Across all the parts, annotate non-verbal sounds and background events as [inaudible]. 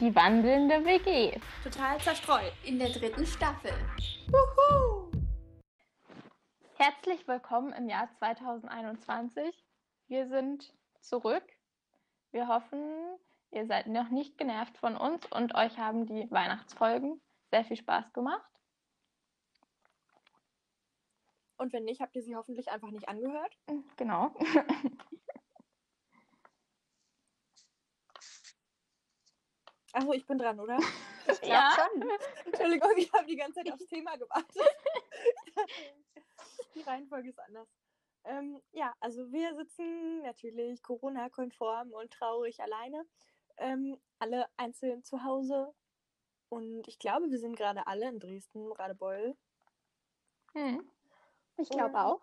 Die wandelnde WG. Total zerstreut. In der dritten Staffel. Wuhu! Herzlich willkommen im Jahr 2021. Wir sind zurück. Wir hoffen, ihr seid noch nicht genervt von uns und euch haben die Weihnachtsfolgen sehr viel Spaß gemacht. Und wenn nicht, habt ihr sie hoffentlich einfach nicht angehört. Genau. [laughs] Achso, ich bin dran, oder? [laughs] ja, schon. Entschuldigung, ich habe die ganze Zeit aufs Thema gewartet. [laughs] die Reihenfolge ist anders. Ähm, ja, also wir sitzen natürlich Corona-konform und traurig alleine. Ähm, alle einzeln zu Hause. Und ich glaube, wir sind gerade alle in Dresden, Radebeul. Hm. Ich glaube auch.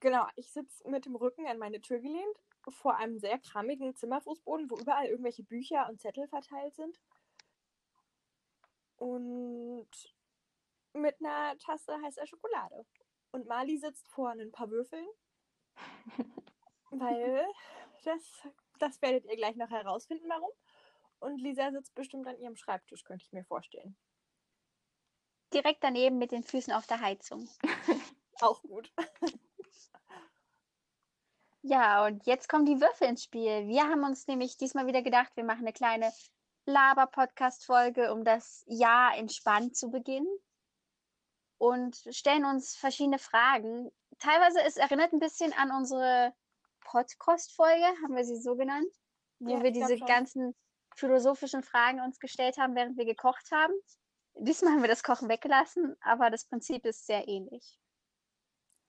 Genau, ich sitze mit dem Rücken an meine Tür gelehnt, vor einem sehr krammigen Zimmerfußboden, wo überall irgendwelche Bücher und Zettel verteilt sind. Und mit einer Tasse heißer Schokolade. Und Mali sitzt vor ein paar Würfeln, [laughs] weil das, das werdet ihr gleich noch herausfinden, warum. Und Lisa sitzt bestimmt an ihrem Schreibtisch, könnte ich mir vorstellen. Direkt daneben mit den Füßen auf der Heizung. [laughs] Auch gut. [laughs] Ja, und jetzt kommen die Würfel ins Spiel. Wir haben uns nämlich diesmal wieder gedacht, wir machen eine kleine Laber-Podcast-Folge, um das Jahr entspannt zu beginnen. Und stellen uns verschiedene Fragen. Teilweise, es erinnert ein bisschen an unsere Podcast-Folge, haben wir sie so genannt, wo Ja, wir diese ganzen philosophischen Fragen uns gestellt haben, während wir gekocht haben. Diesmal haben wir das Kochen weggelassen, aber das Prinzip ist sehr ähnlich.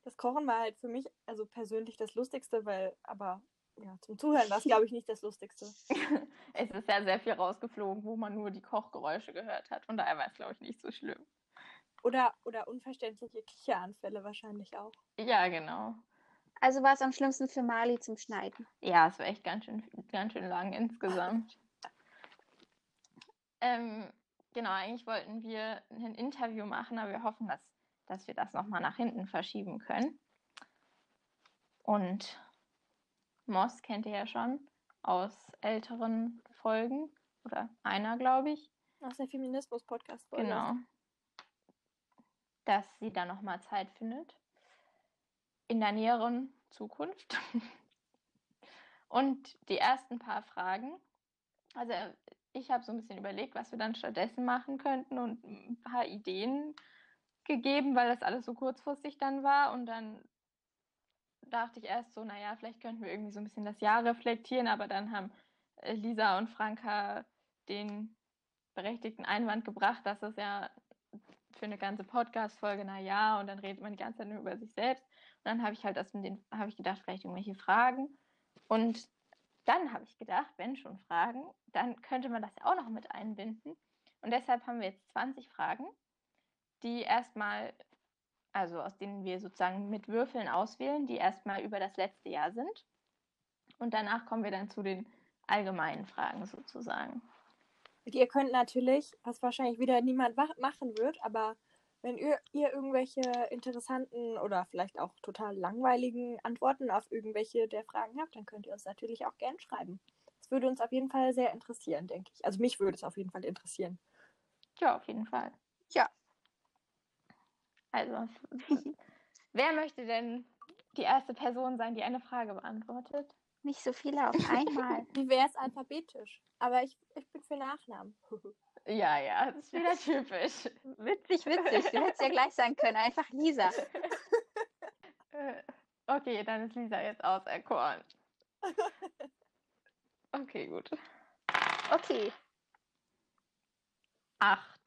Das Kochen war halt für mich, also persönlich das Lustigste, weil, aber ja, zum Zuhören war es, glaube ich, nicht das Lustigste. [laughs] Es ist ja sehr viel rausgeflogen, wo man nur die Kochgeräusche gehört hat. Von daher war es, glaube ich, nicht so schlimm. Oder, oder unverständliche Kicheranfälle wahrscheinlich auch. Ja, genau. Also war es am schlimmsten für Mali zum Schneiden. Ja, es war echt ganz schön, ganz schön lang insgesamt. [laughs] ähm, genau, eigentlich wollten wir ein Interview machen, aber wir hoffen, dass, dass wir das nochmal nach hinten verschieben können. Und Moss kennt ihr ja schon aus älteren Folgen oder einer, glaube ich. Aus der Feminismus-Podcast. Genau. Dass sie da nochmal Zeit findet. In der näheren Zukunft. [laughs] Und die ersten paar Fragen. Also ich habe so ein bisschen überlegt, was wir dann stattdessen machen könnten und ein paar Ideen gegeben, weil das alles so kurzfristig dann war. Und dann dachte ich erst so, naja, vielleicht könnten wir irgendwie so ein bisschen das Jahr reflektieren, aber dann haben äh, Lisa und Franka den berechtigten Einwand gebracht, dass es ja für eine ganze Podcast-Folge, na ja, und dann redet man die ganze Zeit nur über sich selbst. Und dann habe ich halt das mit den, habe ich gedacht, vielleicht irgendwelche Fragen. Und dann habe ich gedacht, wenn schon Fragen, dann könnte man das ja auch noch mit einbinden. Und deshalb haben wir jetzt 20 Fragen, die erstmal, also aus denen wir sozusagen mit Würfeln auswählen, die erstmal über das letzte Jahr sind. Und danach kommen wir dann zu den allgemeinen Fragen sozusagen. Ihr könnt natürlich, was wahrscheinlich wieder niemand machen wird, aber wenn ihr, ihr irgendwelche interessanten oder vielleicht auch total langweiligen Antworten auf irgendwelche der Fragen habt, dann könnt ihr uns natürlich auch gern schreiben. Das würde uns auf jeden Fall sehr interessieren, denke ich. Also mich würde es auf jeden Fall interessieren. Ja, auf jeden Fall. Ja. Also, [laughs] wer möchte denn die erste Person sein, die eine Frage beantwortet? Nicht so viele auf [laughs] einmal. Wie wäre es alphabetisch? Aber ich, ich bin für Nachnamen. [laughs] Ja, ja, das ist wieder typisch. witzig, witzig. Du hättest ja gleich sagen können, einfach Lisa. Okay, dann ist Lisa jetzt auserkoren. Okay, gut. Okay. Acht.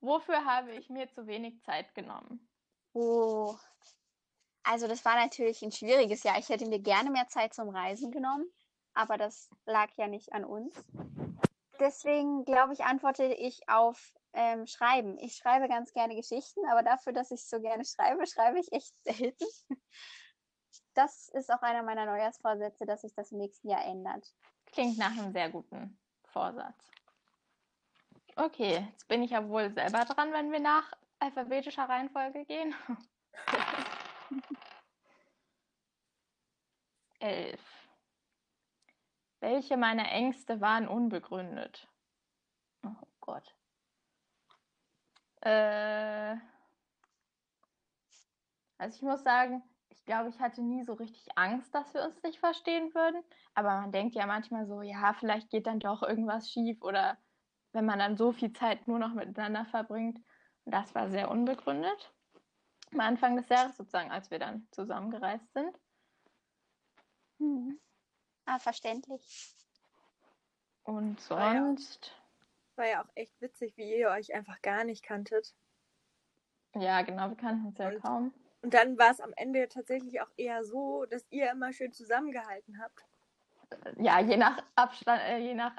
Wofür habe ich mir zu wenig Zeit genommen? Oh. Also das war natürlich ein schwieriges Jahr. Ich hätte mir gerne mehr Zeit zum Reisen genommen, aber das lag ja nicht an uns. Deswegen glaube ich, antworte ich auf ähm, Schreiben. Ich schreibe ganz gerne Geschichten, aber dafür, dass ich so gerne schreibe, schreibe ich echt selten. [laughs] Das ist auch einer meiner Neujahrsvorsätze, dass sich das im nächsten Jahr ändert. Klingt nach einem sehr guten Vorsatz. Okay, jetzt bin ich ja wohl selber dran, wenn wir nach alphabetischer Reihenfolge gehen. [laughs] Elf. Welche meiner Ängste waren unbegründet? Oh Gott. Äh, also ich muss sagen, ich glaube, ich hatte nie so richtig Angst, dass wir uns nicht verstehen würden. Aber man denkt ja manchmal so, ja, vielleicht geht dann doch irgendwas schief oder wenn man dann so viel Zeit nur noch miteinander verbringt. Und das war sehr unbegründet. Am Anfang des Jahres sozusagen, als wir dann zusammengereist sind. Hm. Ah, verständlich. Und War ja sonst, War ja auch echt witzig, wie ihr euch einfach gar nicht kanntet. ja, genau, wir kannten uns ja Und- kaum. Und dann war es am Ende tatsächlich auch eher so, dass ihr immer schön zusammengehalten habt. Ja, je nach Abstand, äh, je nach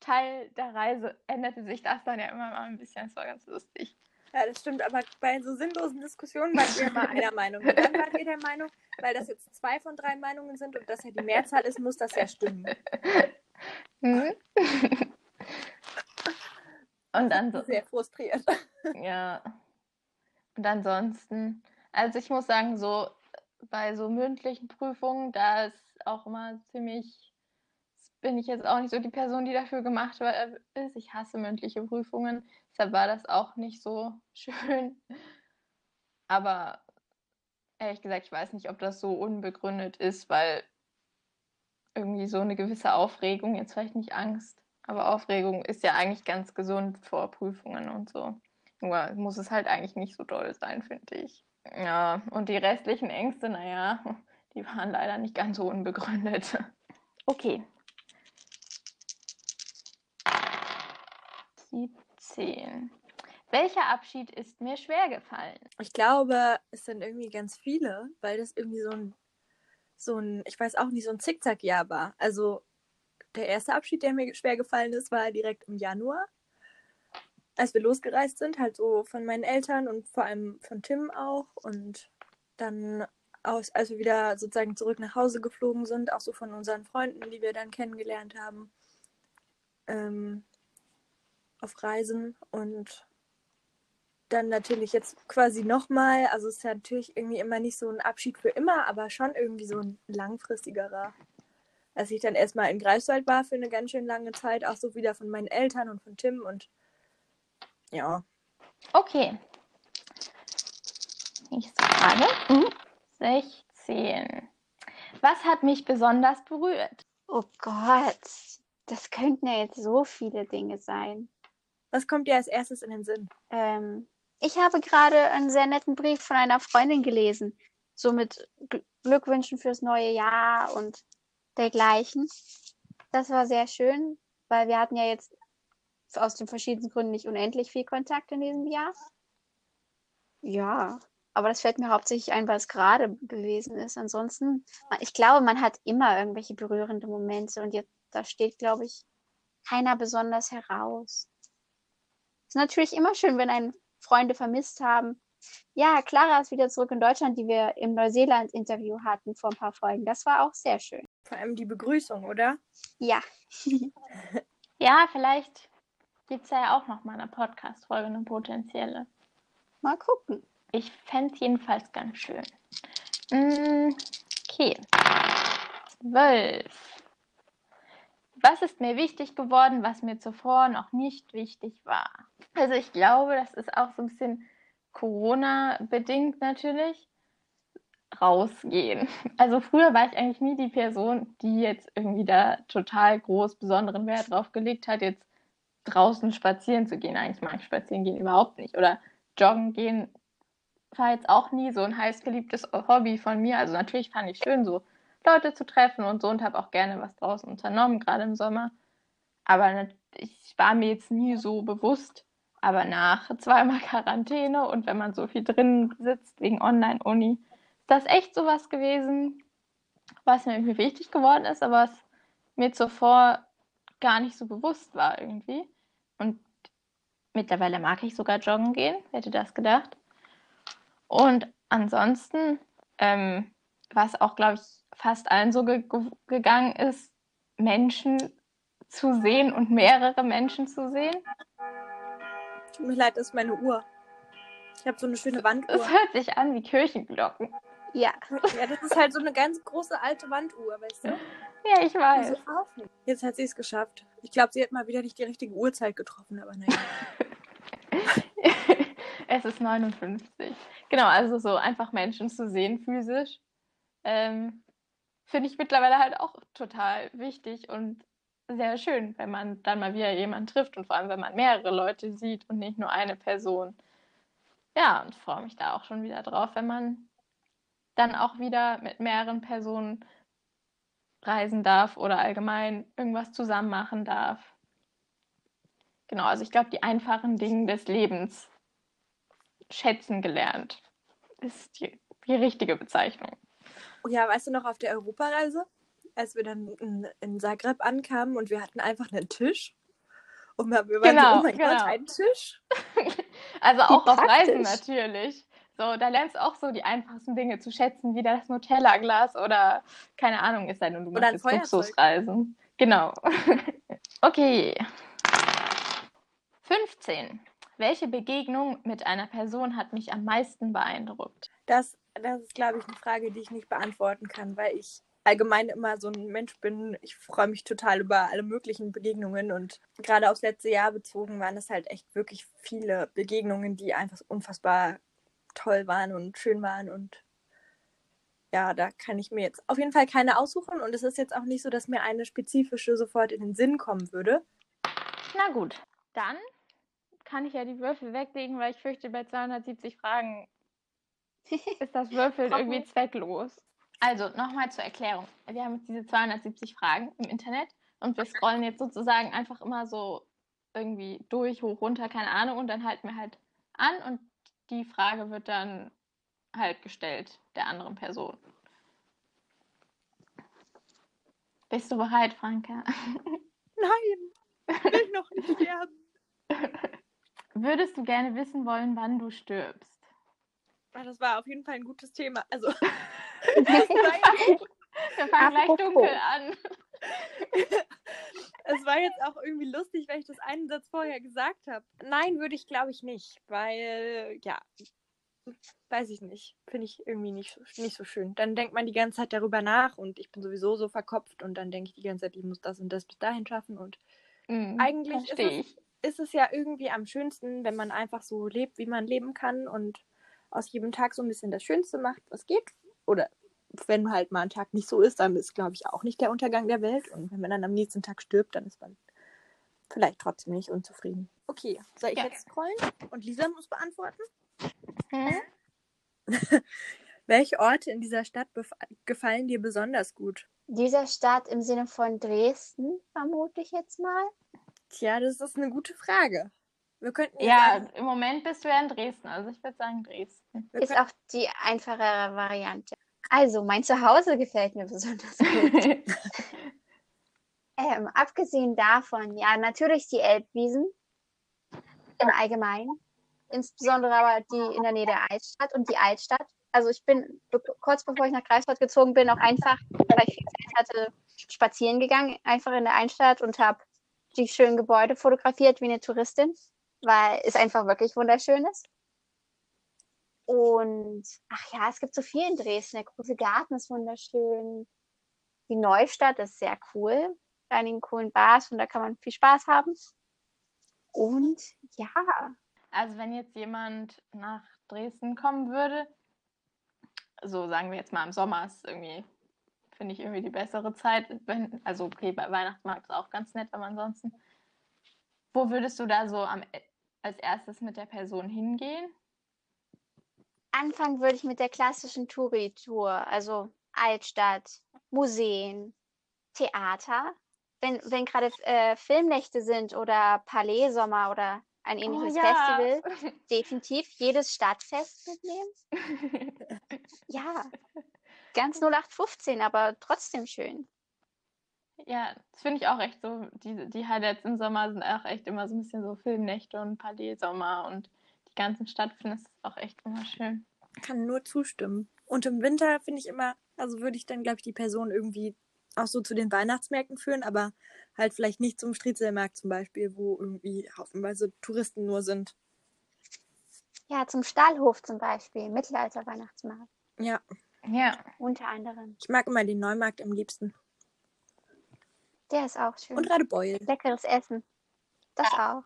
Teil der Reise änderte sich das dann ja immer mal ein bisschen. Das war ganz lustig. Ja, das stimmt, aber bei so sinnlosen Diskussionen wart ihr immer einer Meinung. Und dann wart ihr der Meinung, weil das jetzt zwei von drei Meinungen sind und das ja die Mehrzahl ist, muss das ja stimmen. Mhm. Und dann so, Sehr frustriert. ja. Und ansonsten, also ich muss sagen, so bei so mündlichen Prüfungen, da ist auch immer ziemlich, bin ich jetzt auch nicht so die Person, die dafür gemacht wa- ist. Ich hasse mündliche Prüfungen, deshalb war das auch nicht so [laughs] schön. Aber ehrlich gesagt, ich weiß nicht, ob das so unbegründet ist, weil irgendwie so eine gewisse Aufregung, jetzt vielleicht nicht Angst, aber Aufregung ist ja eigentlich ganz gesund vor Prüfungen und so. Nur muss es halt eigentlich nicht so doll sein, finde ich. Ja, und die restlichen Ängste, naja, [laughs] die waren leider nicht ganz so unbegründet. Okay. 17. Welcher Abschied ist mir schwer gefallen? Ich glaube, es sind irgendwie ganz viele, weil das irgendwie so ein, so ein, ich weiß auch nicht, so ein Zickzack-Jahr war. Also der erste Abschied, der mir schwer gefallen ist, war direkt im Januar, als wir losgereist sind, halt so von meinen Eltern und vor allem von Tim auch. Und dann, aus, als wir wieder sozusagen zurück nach Hause geflogen sind, auch so von unseren Freunden, die wir dann kennengelernt haben, ähm, auf Reisen und dann natürlich jetzt quasi nochmal, also es ist ja natürlich irgendwie immer nicht so ein Abschied für immer, aber schon irgendwie so ein langfristigerer. Als ich dann erstmal in Greifswald war für eine ganz schön lange Zeit, auch so wieder von meinen Eltern und von Tim und ja, Okay. Nächste Frage. Mhm. 16. Was hat mich besonders berührt? Oh Gott, das könnten ja jetzt so viele Dinge sein. Was kommt dir als erstes in den Sinn? Ähm, ich habe gerade einen sehr netten Brief von einer Freundin gelesen, so mit Gl- Glückwünschen fürs neue Jahr und dergleichen. Das war sehr schön, weil wir hatten ja jetzt aus den verschiedensten Gründen nicht unendlich viel Kontakt in diesem Jahr. Ja, aber das fällt mir hauptsächlich ein, weil es gerade gewesen ist. Ansonsten, ich glaube, man hat immer irgendwelche berührende Momente und jetzt, da steht, glaube ich, keiner besonders heraus. Ist natürlich immer schön, wenn einen Freunde vermisst haben. Ja, Clara ist wieder zurück in Deutschland, die wir im Neuseeland-Interview hatten vor ein paar Folgen. Das war auch sehr schön. Vor allem die Begrüßung, oder? Ja, [laughs] Ja, vielleicht gibt es ja auch noch mal eine Podcast-Folge, eine potenzielle. mal gucken. Ich fände es jedenfalls ganz schön. Mm, Okay. 12. Was ist mir wichtig geworden, was mir zuvor noch nicht wichtig war? Also ich glaube, das ist auch so ein bisschen Corona-bedingt natürlich. Rausgehen. [laughs] Also früher war ich eigentlich nie die Person, die jetzt irgendwie da total groß besonderen Wert drauf gelegt hat, jetzt draußen spazieren zu gehen. Eigentlich mag ich spazieren gehen überhaupt nicht. Oder joggen gehen war jetzt auch nie so ein heiß geliebtes Hobby von mir. Also natürlich fand ich schön, so Leute zu treffen und so und habe auch gerne was draußen unternommen, gerade im Sommer. Aber ich war mir jetzt nie so bewusst. Aber nach zweimal Quarantäne und wenn man so viel drin sitzt wegen Online-Uni, ist das echt sowas gewesen, was mir irgendwie wichtig geworden ist, aber was mir zuvor gar nicht so bewusst war irgendwie. Und mittlerweile mag ich sogar joggen gehen, hätte das gedacht. Und ansonsten, ähm, was auch, glaube ich, fast allen so ge ge gegangen ist, Menschen zu sehen und mehrere Menschen zu sehen. Tut mir leid, das ist meine Uhr. Ich habe so eine schöne Wanduhr. Es hört sich an wie Kirchenglocken. Ja. Ja, das ist halt so eine ganz große alte Wanduhr, weißt du? Ja, ich weiß. Jetzt hat sie es geschafft. Ich glaube, sie hat mal wieder nicht die richtige Uhrzeit getroffen, aber naja. [laughs] es ist 59. Genau, also so einfach Menschen zu sehen physisch, ähm, finde ich mittlerweile halt auch total wichtig und sehr schön, wenn man dann mal wieder jemanden trifft und vor allem, wenn man mehrere Leute sieht und nicht nur eine Person. Ja, und freue mich da auch schon wieder drauf, wenn man dann auch wieder mit mehreren Personen reisen darf oder allgemein irgendwas zusammen machen darf. Genau, also ich glaube, die einfachen Dinge des Lebens schätzen gelernt ist die, die richtige Bezeichnung. Ja, weißt du noch, auf der Europareise, als wir dann in, in Zagreb ankamen und wir hatten einfach einen Tisch. Und wir waren Genau, so, oh mein Gott, genau. ein Tisch? [laughs] Also auch auf Reisen praktisch. natürlich. So, da lernst du auch so die einfachsten Dinge zu schätzen, wie das Nutella-Glas oder keine Ahnung ist denn und du Oder machst jetzt. Luxusreisen. Genau. [laughs] okay. 15. Welche Begegnung mit einer Person hat mich am meisten beeindruckt? Das, das ist, glaube ich, eine Frage, die ich nicht beantworten kann, weil ich allgemein immer so ein Mensch bin. Ich freue mich total über alle möglichen Begegnungen und gerade aufs letzte Jahr bezogen waren es halt echt wirklich viele Begegnungen, die einfach unfassbar toll waren und schön waren und ja, da kann ich mir jetzt auf jeden Fall keine aussuchen und es ist jetzt auch nicht so, dass mir eine spezifische sofort in den Sinn kommen würde. Na gut, dann kann ich ja die Würfel weglegen, weil ich fürchte, bei 270 Fragen [laughs] ist das Würfeln irgendwie zwecklos. Also, nochmal zur Erklärung. Wir haben jetzt diese 270 Fragen im Internet und wir scrollen jetzt sozusagen einfach immer so irgendwie durch, hoch, runter, keine Ahnung, und dann halten wir halt an und die Frage wird dann halt gestellt der anderen Person. Bist du bereit, Franka? [laughs] Nein, ich will noch nicht [laughs] sterben. Würdest du gerne wissen wollen, wann du stirbst? Ah, Das war auf jeden Fall ein gutes Thema. Also, [laughs] [laughs] Wir fangen gleich dunkel an. [laughs] es war jetzt auch irgendwie lustig, weil ich das einen Satz vorher gesagt habe. Nein, würde ich glaube ich nicht, weil, ja, weiß ich nicht. Finde ich irgendwie nicht, nicht so schön. Dann denkt man die ganze Zeit darüber nach und ich bin sowieso so verkopft und dann denke ich die ganze Zeit, ich muss das und das bis dahin schaffen und Mhm, Eigentlich ist es- ist es ja irgendwie am schönsten, wenn man einfach so lebt, wie man leben kann und aus jedem Tag so ein bisschen das Schönste macht, was geht. Oder wenn halt mal ein Tag nicht so ist, dann ist, glaube ich, auch nicht der Untergang der Welt. Und wenn man dann am nächsten Tag stirbt, dann ist man vielleicht trotzdem nicht unzufrieden. Okay, soll ich Ja. jetzt scrollen? Und Lisa muss beantworten. Hm? [laughs] Welche Orte in dieser Stadt gefallen dir besonders gut? Dieser Stadt im Sinne von Dresden, vermute ich jetzt mal. Tja, das ist eine gute Frage. Wir könnten Ja, sagen, im Moment bist du ja in Dresden, also ich würde sagen Dresden. wir Ist auch die einfachere Variante. Also, mein Zuhause gefällt mir besonders gut. [laughs] Ähm, abgesehen davon, ja, natürlich die Elbwiesen im Allgemeinen. Insbesondere aber die in der Nähe der Altstadt und die Altstadt. Also ich bin be- kurz bevor ich nach Greifswald gezogen bin, auch einfach, weil ich viel Zeit hatte, spazieren gegangen, einfach in der Altstadt und habe die schönen Gebäude fotografiert wie eine Touristin, weil es einfach wirklich wunderschön ist. Und ach ja, es gibt so viel in Dresden. Der große Garten ist wunderschön. Die Neustadt ist sehr cool. Einigen coolen Bars und da kann man viel Spaß haben. Und ja, Also wenn jetzt jemand nach Dresden kommen würde, so sagen wir jetzt mal im Sommer ist irgendwie, finde ich irgendwie die bessere Zeit. Wenn, also okay, bei Weihnachtsmarkt ist auch ganz nett, aber ansonsten. Wo würdest du da so am, als erstes mit der Person hingehen? anfangen würde ich mit der klassischen Touri-Tour. Also Altstadt, Museen, Theater. Wenn, wenn gerade äh, Filmnächte sind oder Palais-Sommer oder ein ähnliches Oh ja. Festival, [laughs] definitiv jedes Stadtfest mitnehmen. [laughs] Ja, ganz 0815, aber trotzdem schön. Ja, das finde ich auch echt so. Die, die Highlights im Sommer sind auch echt immer so ein bisschen so Filmnächte und Palais-Sommer und die ganzen Stadtfinden ist auch echt wunderschön. kann nur zustimmen. Und im Winter finde ich immer, also würde ich dann, glaube ich, die Person irgendwie auch so zu den Weihnachtsmärkten führen, aber halt vielleicht nicht zum Striezelmarkt zum Beispiel, wo irgendwie haufenweise Touristen nur sind. Ja, zum Stahlhof zum Beispiel, Mittelalter-Weihnachtsmarkt. Ja, Ja. Unter anderem. Ich mag immer den Neumarkt am liebsten. Der ist auch schön. Und Radebeul. Leckeres Essen. Das auch.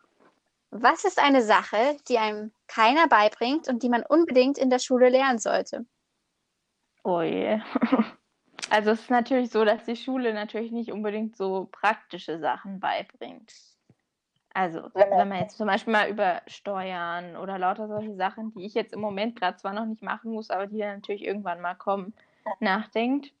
Was ist eine Sache, die einem keiner beibringt und die man unbedingt in der Schule lernen sollte? Oh je. [laughs] Also es ist natürlich so, dass die Schule natürlich nicht unbedingt so praktische Sachen beibringt. Also wenn man jetzt zum Beispiel mal über Steuern oder lauter solche Sachen, die ich jetzt im Moment gerade zwar noch nicht machen muss, aber die dann natürlich irgendwann mal kommen, nachdenkt.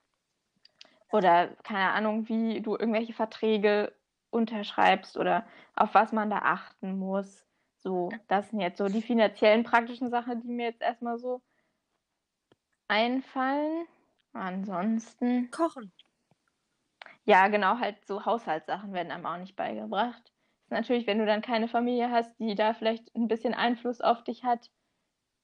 Oder keine Ahnung, wie du irgendwelche Verträge unterschreibst oder auf was man da achten muss. So, das sind jetzt so die finanziellen praktischen Sachen, die mir jetzt erstmal so einfallen. Ansonsten. Kochen. Ja, genau, halt so Haushaltssachen werden einem auch nicht beigebracht. Ist natürlich, wenn du dann keine Familie hast, die da vielleicht ein bisschen Einfluss auf dich hat,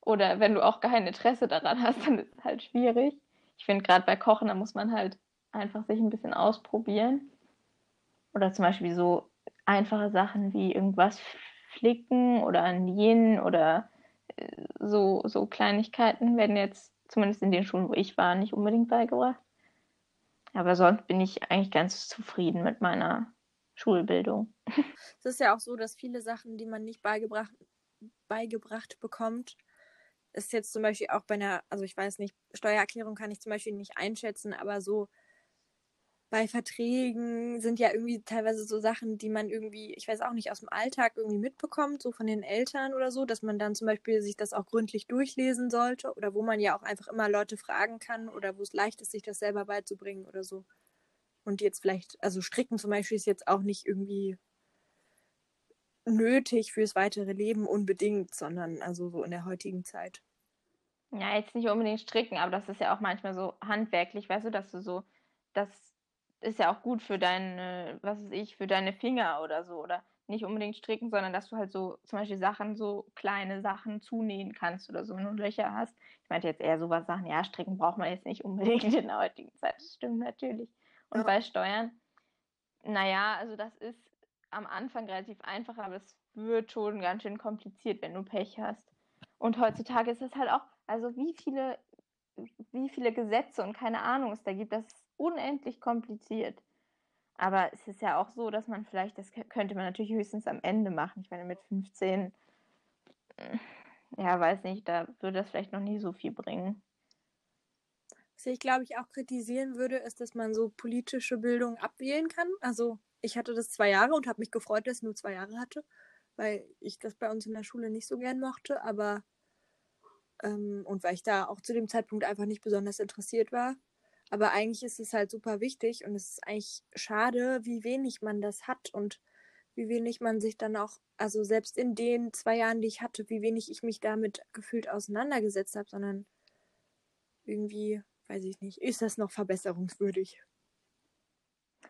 oder wenn du auch kein Interesse daran hast, [laughs] dann ist es halt schwierig. Ich finde, gerade bei Kochen, da muss man halt einfach sich ein bisschen ausprobieren. Oder zum Beispiel so einfache Sachen wie irgendwas flicken oder nähen oder äh, so, so Kleinigkeiten werden jetzt zumindest in den Schulen, wo ich war, nicht unbedingt beigebracht. Aber sonst bin ich eigentlich ganz zufrieden mit meiner Schulbildung. [laughs] Es ist ja auch so, dass viele Sachen, die man nicht beigebracht, beigebracht bekommt, ist jetzt zum Beispiel auch bei einer, also ich weiß nicht, Steuererklärung kann ich zum Beispiel nicht einschätzen, aber so bei Verträgen sind ja irgendwie teilweise so Sachen, die man irgendwie, ich weiß auch nicht, aus dem Alltag irgendwie mitbekommt, so von den Eltern oder so, dass man dann zum Beispiel sich das auch gründlich durchlesen sollte oder wo man ja auch einfach immer Leute fragen kann oder wo es leicht ist, sich das selber beizubringen oder so. Und jetzt vielleicht, also Stricken zum Beispiel ist jetzt auch nicht irgendwie nötig fürs weitere Leben unbedingt, sondern also so in der heutigen Zeit. Ja, jetzt nicht unbedingt stricken, aber das ist ja auch manchmal so handwerklich, weißt du, dass du so das ist ja auch gut für deine, was weiß ich, für deine Finger oder so. Oder nicht unbedingt stricken, sondern dass du halt so zum Beispiel Sachen, so kleine Sachen zunähen kannst oder so, wenn du Löcher hast. Ich meinte jetzt eher sowas Sachen, ja, stricken braucht man jetzt nicht unbedingt [laughs] in der heutigen Zeit. Das stimmt natürlich. Und ja. bei Steuern, naja, also das ist am Anfang relativ einfach, aber es wird schon ganz schön kompliziert, wenn du Pech hast. Und heutzutage ist es halt auch, also wie viele, wie viele Gesetze und keine Ahnung es da gibt, das unendlich kompliziert. Aber es ist ja auch so, dass man vielleicht, das könnte man natürlich höchstens am Ende machen. Ich meine, mit 15, äh, ja, weiß nicht, da würde das vielleicht noch nie so viel bringen. Was ich, glaube ich, auch kritisieren würde, ist, dass man so politische Bildung abwählen kann. Also, ich hatte das zwei Jahre und habe mich gefreut, dass ich nur zwei Jahre hatte, weil ich das bei uns in der Schule nicht so gern mochte, aber ähm, und weil ich da auch zu dem Zeitpunkt einfach nicht besonders interessiert war. Aber eigentlich ist es halt super wichtig und es ist eigentlich schade, wie wenig man das hat und wie wenig man sich dann auch, also selbst in den zwei Jahren, die ich hatte, wie wenig ich mich damit gefühlt auseinandergesetzt habe, sondern irgendwie, weiß ich nicht, ist das noch verbesserungswürdig.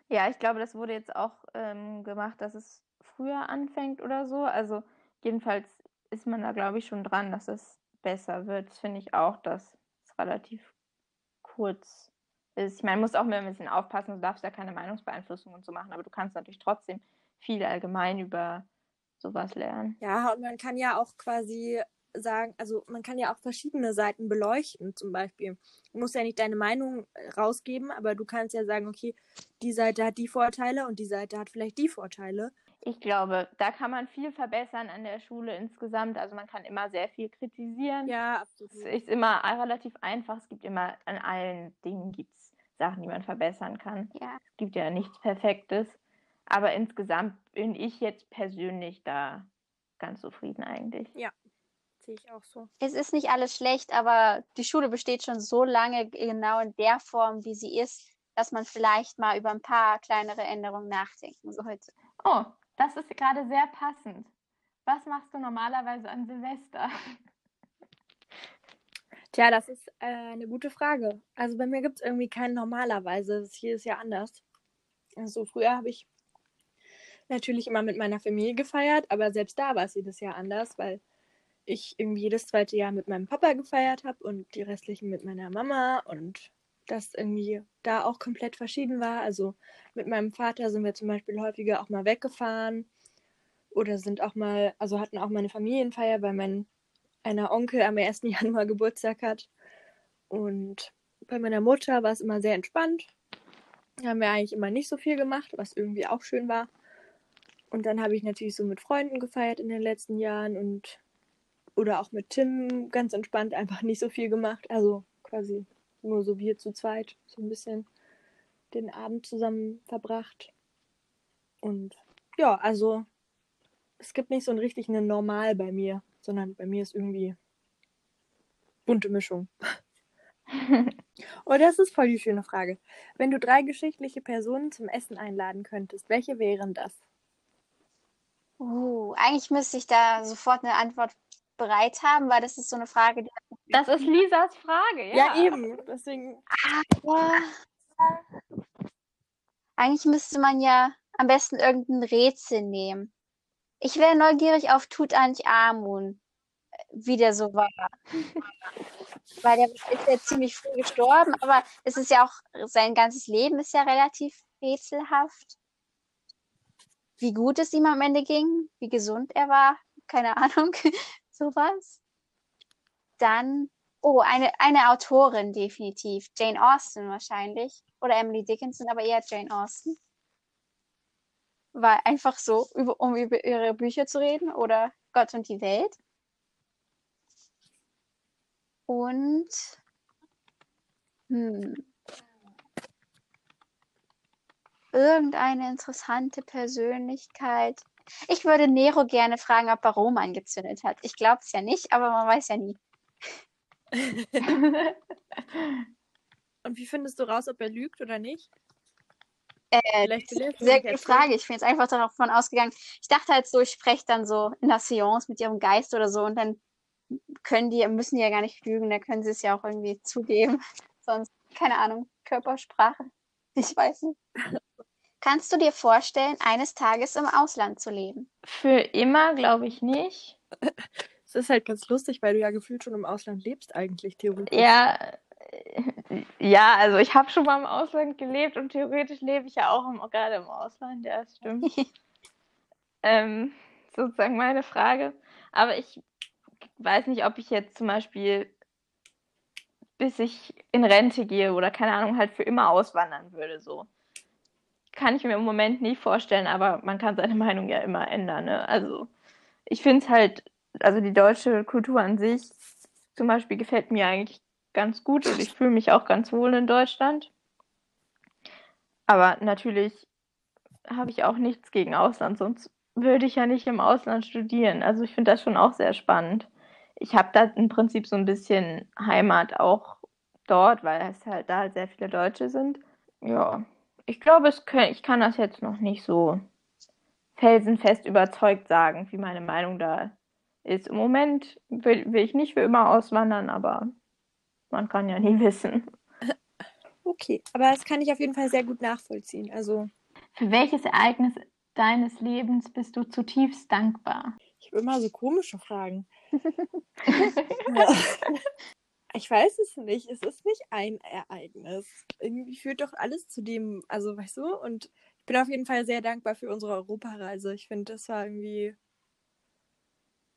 Ja, ich glaube, das wurde jetzt auch ähm, gemacht, dass es früher anfängt oder so. Also jedenfalls ist man da, glaube ich, schon dran, dass es besser wird. Das finde ich auch, dass es relativ kurz ist. Ich meine, musst auch mal ein bisschen aufpassen, du darfst ja keine Meinungsbeeinflussung und so machen, aber du kannst natürlich trotzdem viel allgemein über sowas lernen. Ja, und man kann ja auch quasi sagen, also man kann ja auch verschiedene Seiten beleuchten, zum Beispiel. Du musst ja nicht deine Meinung rausgeben, aber du kannst ja sagen, okay, die Seite hat die Vorteile und die Seite hat vielleicht die Vorteile. Ich glaube, da kann man viel verbessern an der Schule insgesamt. Also man kann immer sehr viel kritisieren. Ja, absolut. Es ist immer relativ einfach. Es gibt immer an allen Dingen gibt's Sachen, die man verbessern kann. Ja. Es gibt ja nichts Perfektes. Aber insgesamt bin ich jetzt persönlich da ganz zufrieden eigentlich. Ja, sehe ich auch so. Es ist nicht alles schlecht, aber die Schule besteht schon so lange genau in der Form, wie sie ist, dass man vielleicht mal über ein paar kleinere Änderungen nachdenken sollte. Oh, das ist gerade sehr passend. Was machst du normalerweise an Silvester? [laughs] Tja, das ist äh, eine gute Frage. Also bei mir gibt es irgendwie keinen normalerweise. Das hier ist ja anders. Also früher habe ich natürlich immer mit meiner Familie gefeiert, aber selbst da war es jedes Jahr anders, weil ich irgendwie jedes zweite Jahr mit meinem Papa gefeiert habe und die restlichen mit meiner Mama und das irgendwie da auch komplett verschieden war. Also mit meinem Vater sind wir zum Beispiel häufiger auch mal weggefahren oder sind auch mal, also hatten auch mal eine Familienfeier, weil mein einer Onkel am 1. [laughs] Januar Geburtstag hat. Und bei meiner Mutter war es immer sehr entspannt. Da haben wir eigentlich immer nicht so viel gemacht, was irgendwie auch schön war. Und dann habe ich natürlich so mit Freunden gefeiert in den letzten Jahren und oder auch mit Tim ganz entspannt einfach nicht so viel gemacht. Also quasi nur so wir zu zweit, so ein bisschen den Abend zusammen verbracht. Und ja, also es gibt nicht so ein richtig eine Normal bei mir, sondern bei mir ist irgendwie bunte Mischung. [laughs] oh, das ist voll die schöne Frage. Wenn du drei geschichtliche Personen zum Essen einladen könntest, welche wären das? Uh, eigentlich müsste ich da sofort eine Antwort bereit haben, weil das ist so eine Frage, die. Das ist Lisas Frage, ja. Ja, eben. Deswegen. Aber eigentlich müsste man ja am besten irgendein Rätsel nehmen. Ich wäre neugierig auf Tutanchamun, wie der so war. [laughs] Weil der ist ja ziemlich früh gestorben, aber es ist ja auch, sein ganzes Leben ist ja relativ rätselhaft. Wie gut es ihm am Ende ging, wie gesund er war, keine Ahnung, [laughs] sowas. Dann, oh, eine, eine Autorin definitiv, Jane Austen wahrscheinlich. Oder Emily Dickinson, aber eher Jane Austen. War einfach so, über, um über ihre Bücher zu reden oder Gott und die Welt. Und hm, irgendeine interessante Persönlichkeit. Ich würde Nero gerne fragen, ob er Rom angezündet hat. Ich glaube es ja nicht, aber man weiß ja nie. [laughs] [laughs] Und wie findest du raus, ob er lügt oder nicht? Äh, sehr gute Frage. Ich bin jetzt einfach davon ausgegangen. Ich dachte halt so, ich spreche dann so in der Seance mit ihrem Geist oder so und dann können die, müssen die ja gar nicht lügen, da können sie es ja auch irgendwie zugeben. [laughs] Sonst, keine Ahnung, Körpersprache. Ich weiß nicht. Kannst du dir vorstellen, eines Tages im Ausland zu leben? Für immer glaube ich nicht. [laughs] Es ist halt ganz lustig, weil du ja gefühlt schon im Ausland lebst, eigentlich theoretisch. Ja, ja, also ich habe schon mal im Ausland gelebt und theoretisch lebe ich ja auch im, gerade im Ausland, ja, das stimmt. [laughs] ähm, sozusagen meine Frage. Aber ich weiß nicht, ob ich jetzt zum Beispiel, bis ich in Rente gehe oder keine Ahnung, halt für immer auswandern würde. So. Kann ich mir im Moment nie vorstellen, aber man kann seine [laughs] Meinung ja immer ändern. Ne? Also ich finde es halt, also die deutsche Kultur an sich zum Beispiel gefällt mir eigentlich ganz gut und ich fühle mich auch ganz wohl in Deutschland. Aber natürlich habe ich auch nichts gegen Ausland, sonst würde ich ja nicht im Ausland studieren. Also ich finde das schon auch sehr spannend ich habe da im Prinzip so ein bisschen Heimat auch dort, weil es halt da halt sehr viele Deutsche sind. Ja, ich glaube, ich kann das jetzt noch nicht so felsenfest überzeugt sagen, wie meine Meinung da ist. Im Moment will, will ich nicht für immer auswandern, aber man kann ja nie [laughs] wissen. Okay, aber das kann ich auf jeden Fall sehr gut nachvollziehen. Also für welches Ereignis deines Lebens bist du zutiefst dankbar? Ich habe immer so komische Fragen. [laughs] Ich weiß es nicht. Es ist nicht ein Ereignis. Irgendwie führt doch alles zu dem, also weißt du, und ich bin auf jeden Fall sehr dankbar für unsere Europareise. Ich finde, das war irgendwie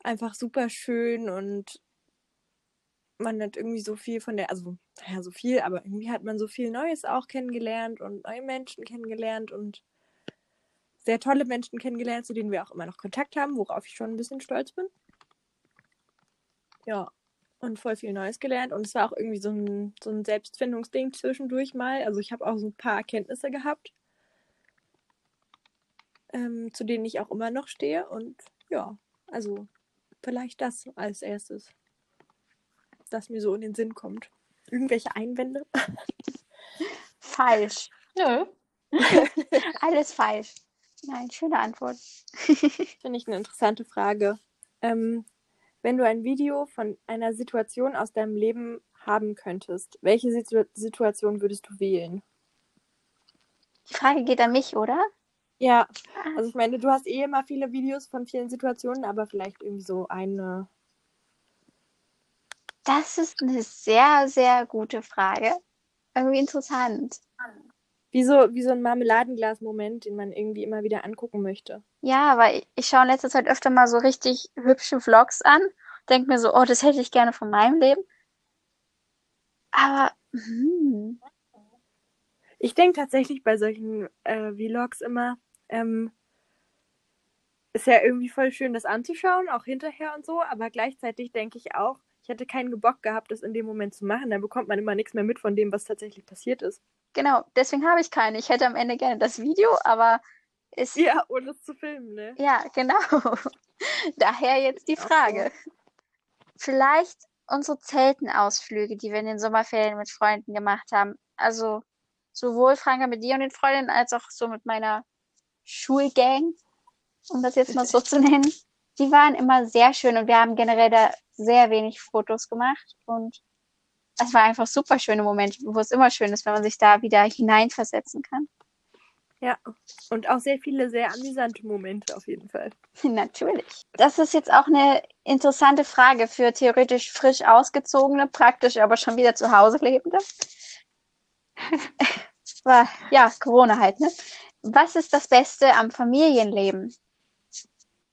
einfach super schön und man hat irgendwie so viel von der, also, ja, so viel, aber irgendwie hat man so viel Neues auch kennengelernt und neue Menschen kennengelernt und sehr tolle Menschen kennengelernt, zu denen wir auch immer noch Kontakt haben, worauf ich schon ein bisschen stolz bin. Ja, und voll viel Neues gelernt. Und es war auch irgendwie so ein, so ein Selbstfindungsding zwischendurch mal. Also ich habe auch so ein paar Erkenntnisse gehabt, ähm, zu denen ich auch immer noch stehe. Und ja, also vielleicht das als erstes, das mir so in den Sinn kommt. Irgendwelche Einwände? [laughs] Falsch. Nö. [laughs] Alles falsch. Nein, schöne Antwort. [laughs] Finde ich eine interessante Frage. Ähm, wenn du ein Video von einer Situation aus deinem Leben haben könntest, welche Situ Situation würdest du wählen? Die Frage geht an mich, oder? Ja, also ich meine, du hast eh immer viele Videos von vielen Situationen, aber vielleicht irgendwie so eine. Das ist eine sehr, sehr gute Frage. Irgendwie interessant. Wie so, wie so ein Marmeladenglas-Moment, den man irgendwie immer wieder angucken möchte. Ja, aber ich, ich schaue in letzter Zeit öfter mal so richtig hübsche Vlogs an. Denke mir so, oh, das hätte ich gerne von meinem Leben. Aber Mhm. Ich denke tatsächlich bei solchen äh, Vlogs immer, ähm, ist ja irgendwie voll schön, das anzuschauen, auch hinterher und so, aber gleichzeitig denke ich auch, ich hätte keinen Bock gehabt, das in dem Moment zu machen. Dann bekommt man immer nichts mehr mit von dem, was tatsächlich passiert ist. Genau, deswegen habe ich keine. Ich hätte am Ende gerne das Video, aber ist. Ja, ohne es zu filmen, ne? Ja, genau. [laughs] Daher jetzt die Frage. So. Vielleicht unsere Zeltenausflüge, die wir in den Sommerferien mit Freunden gemacht haben. Also sowohl Franka mit dir und den Freundinnen als auch so mit meiner Schulgang, um das jetzt mal so zu nennen. Die waren immer sehr schön und wir haben generell da sehr wenig Fotos gemacht und es war einfach super schöne Momente, wo es immer schön ist, wenn man sich da wieder hineinversetzen kann. Ja, und auch sehr viele sehr amüsante Momente auf jeden Fall. [laughs] Natürlich. Das ist jetzt auch eine interessante Frage für theoretisch frisch ausgezogene, praktisch aber schon wieder zu Hause lebende. [laughs] War, ja, Corona halt, ne? Was ist das Beste am Familienleben?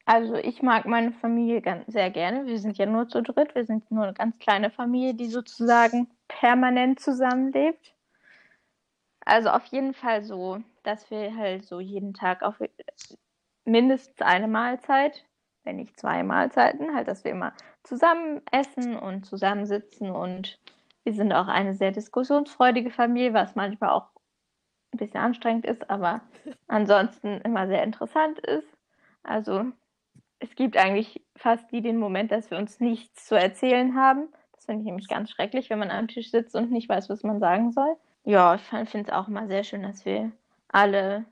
Also ich mag meine Familie ganz, sehr gerne. Wir sind ja nur zu dritt. Wir sind nur eine ganz kleine Familie, die sozusagen permanent zusammenlebt. Also auf jeden Fall so, dass wir halt so jeden Tag auf mindestens eine Mahlzeit, wenn nicht zwei Mahlzeiten, halt, dass wir immer zusammen essen und zusammensitzen und wir sind auch eine sehr diskussionsfreudige Familie, was manchmal auch ein bisschen anstrengend ist, aber [laughs] ansonsten immer sehr interessant ist. Also es gibt eigentlich fast nie den Moment, dass wir uns nichts zu erzählen haben. Das finde ich nämlich ganz schrecklich, wenn man am Tisch sitzt und nicht weiß, was man sagen soll. Ja, ich finde es auch immer sehr schön, dass wir alle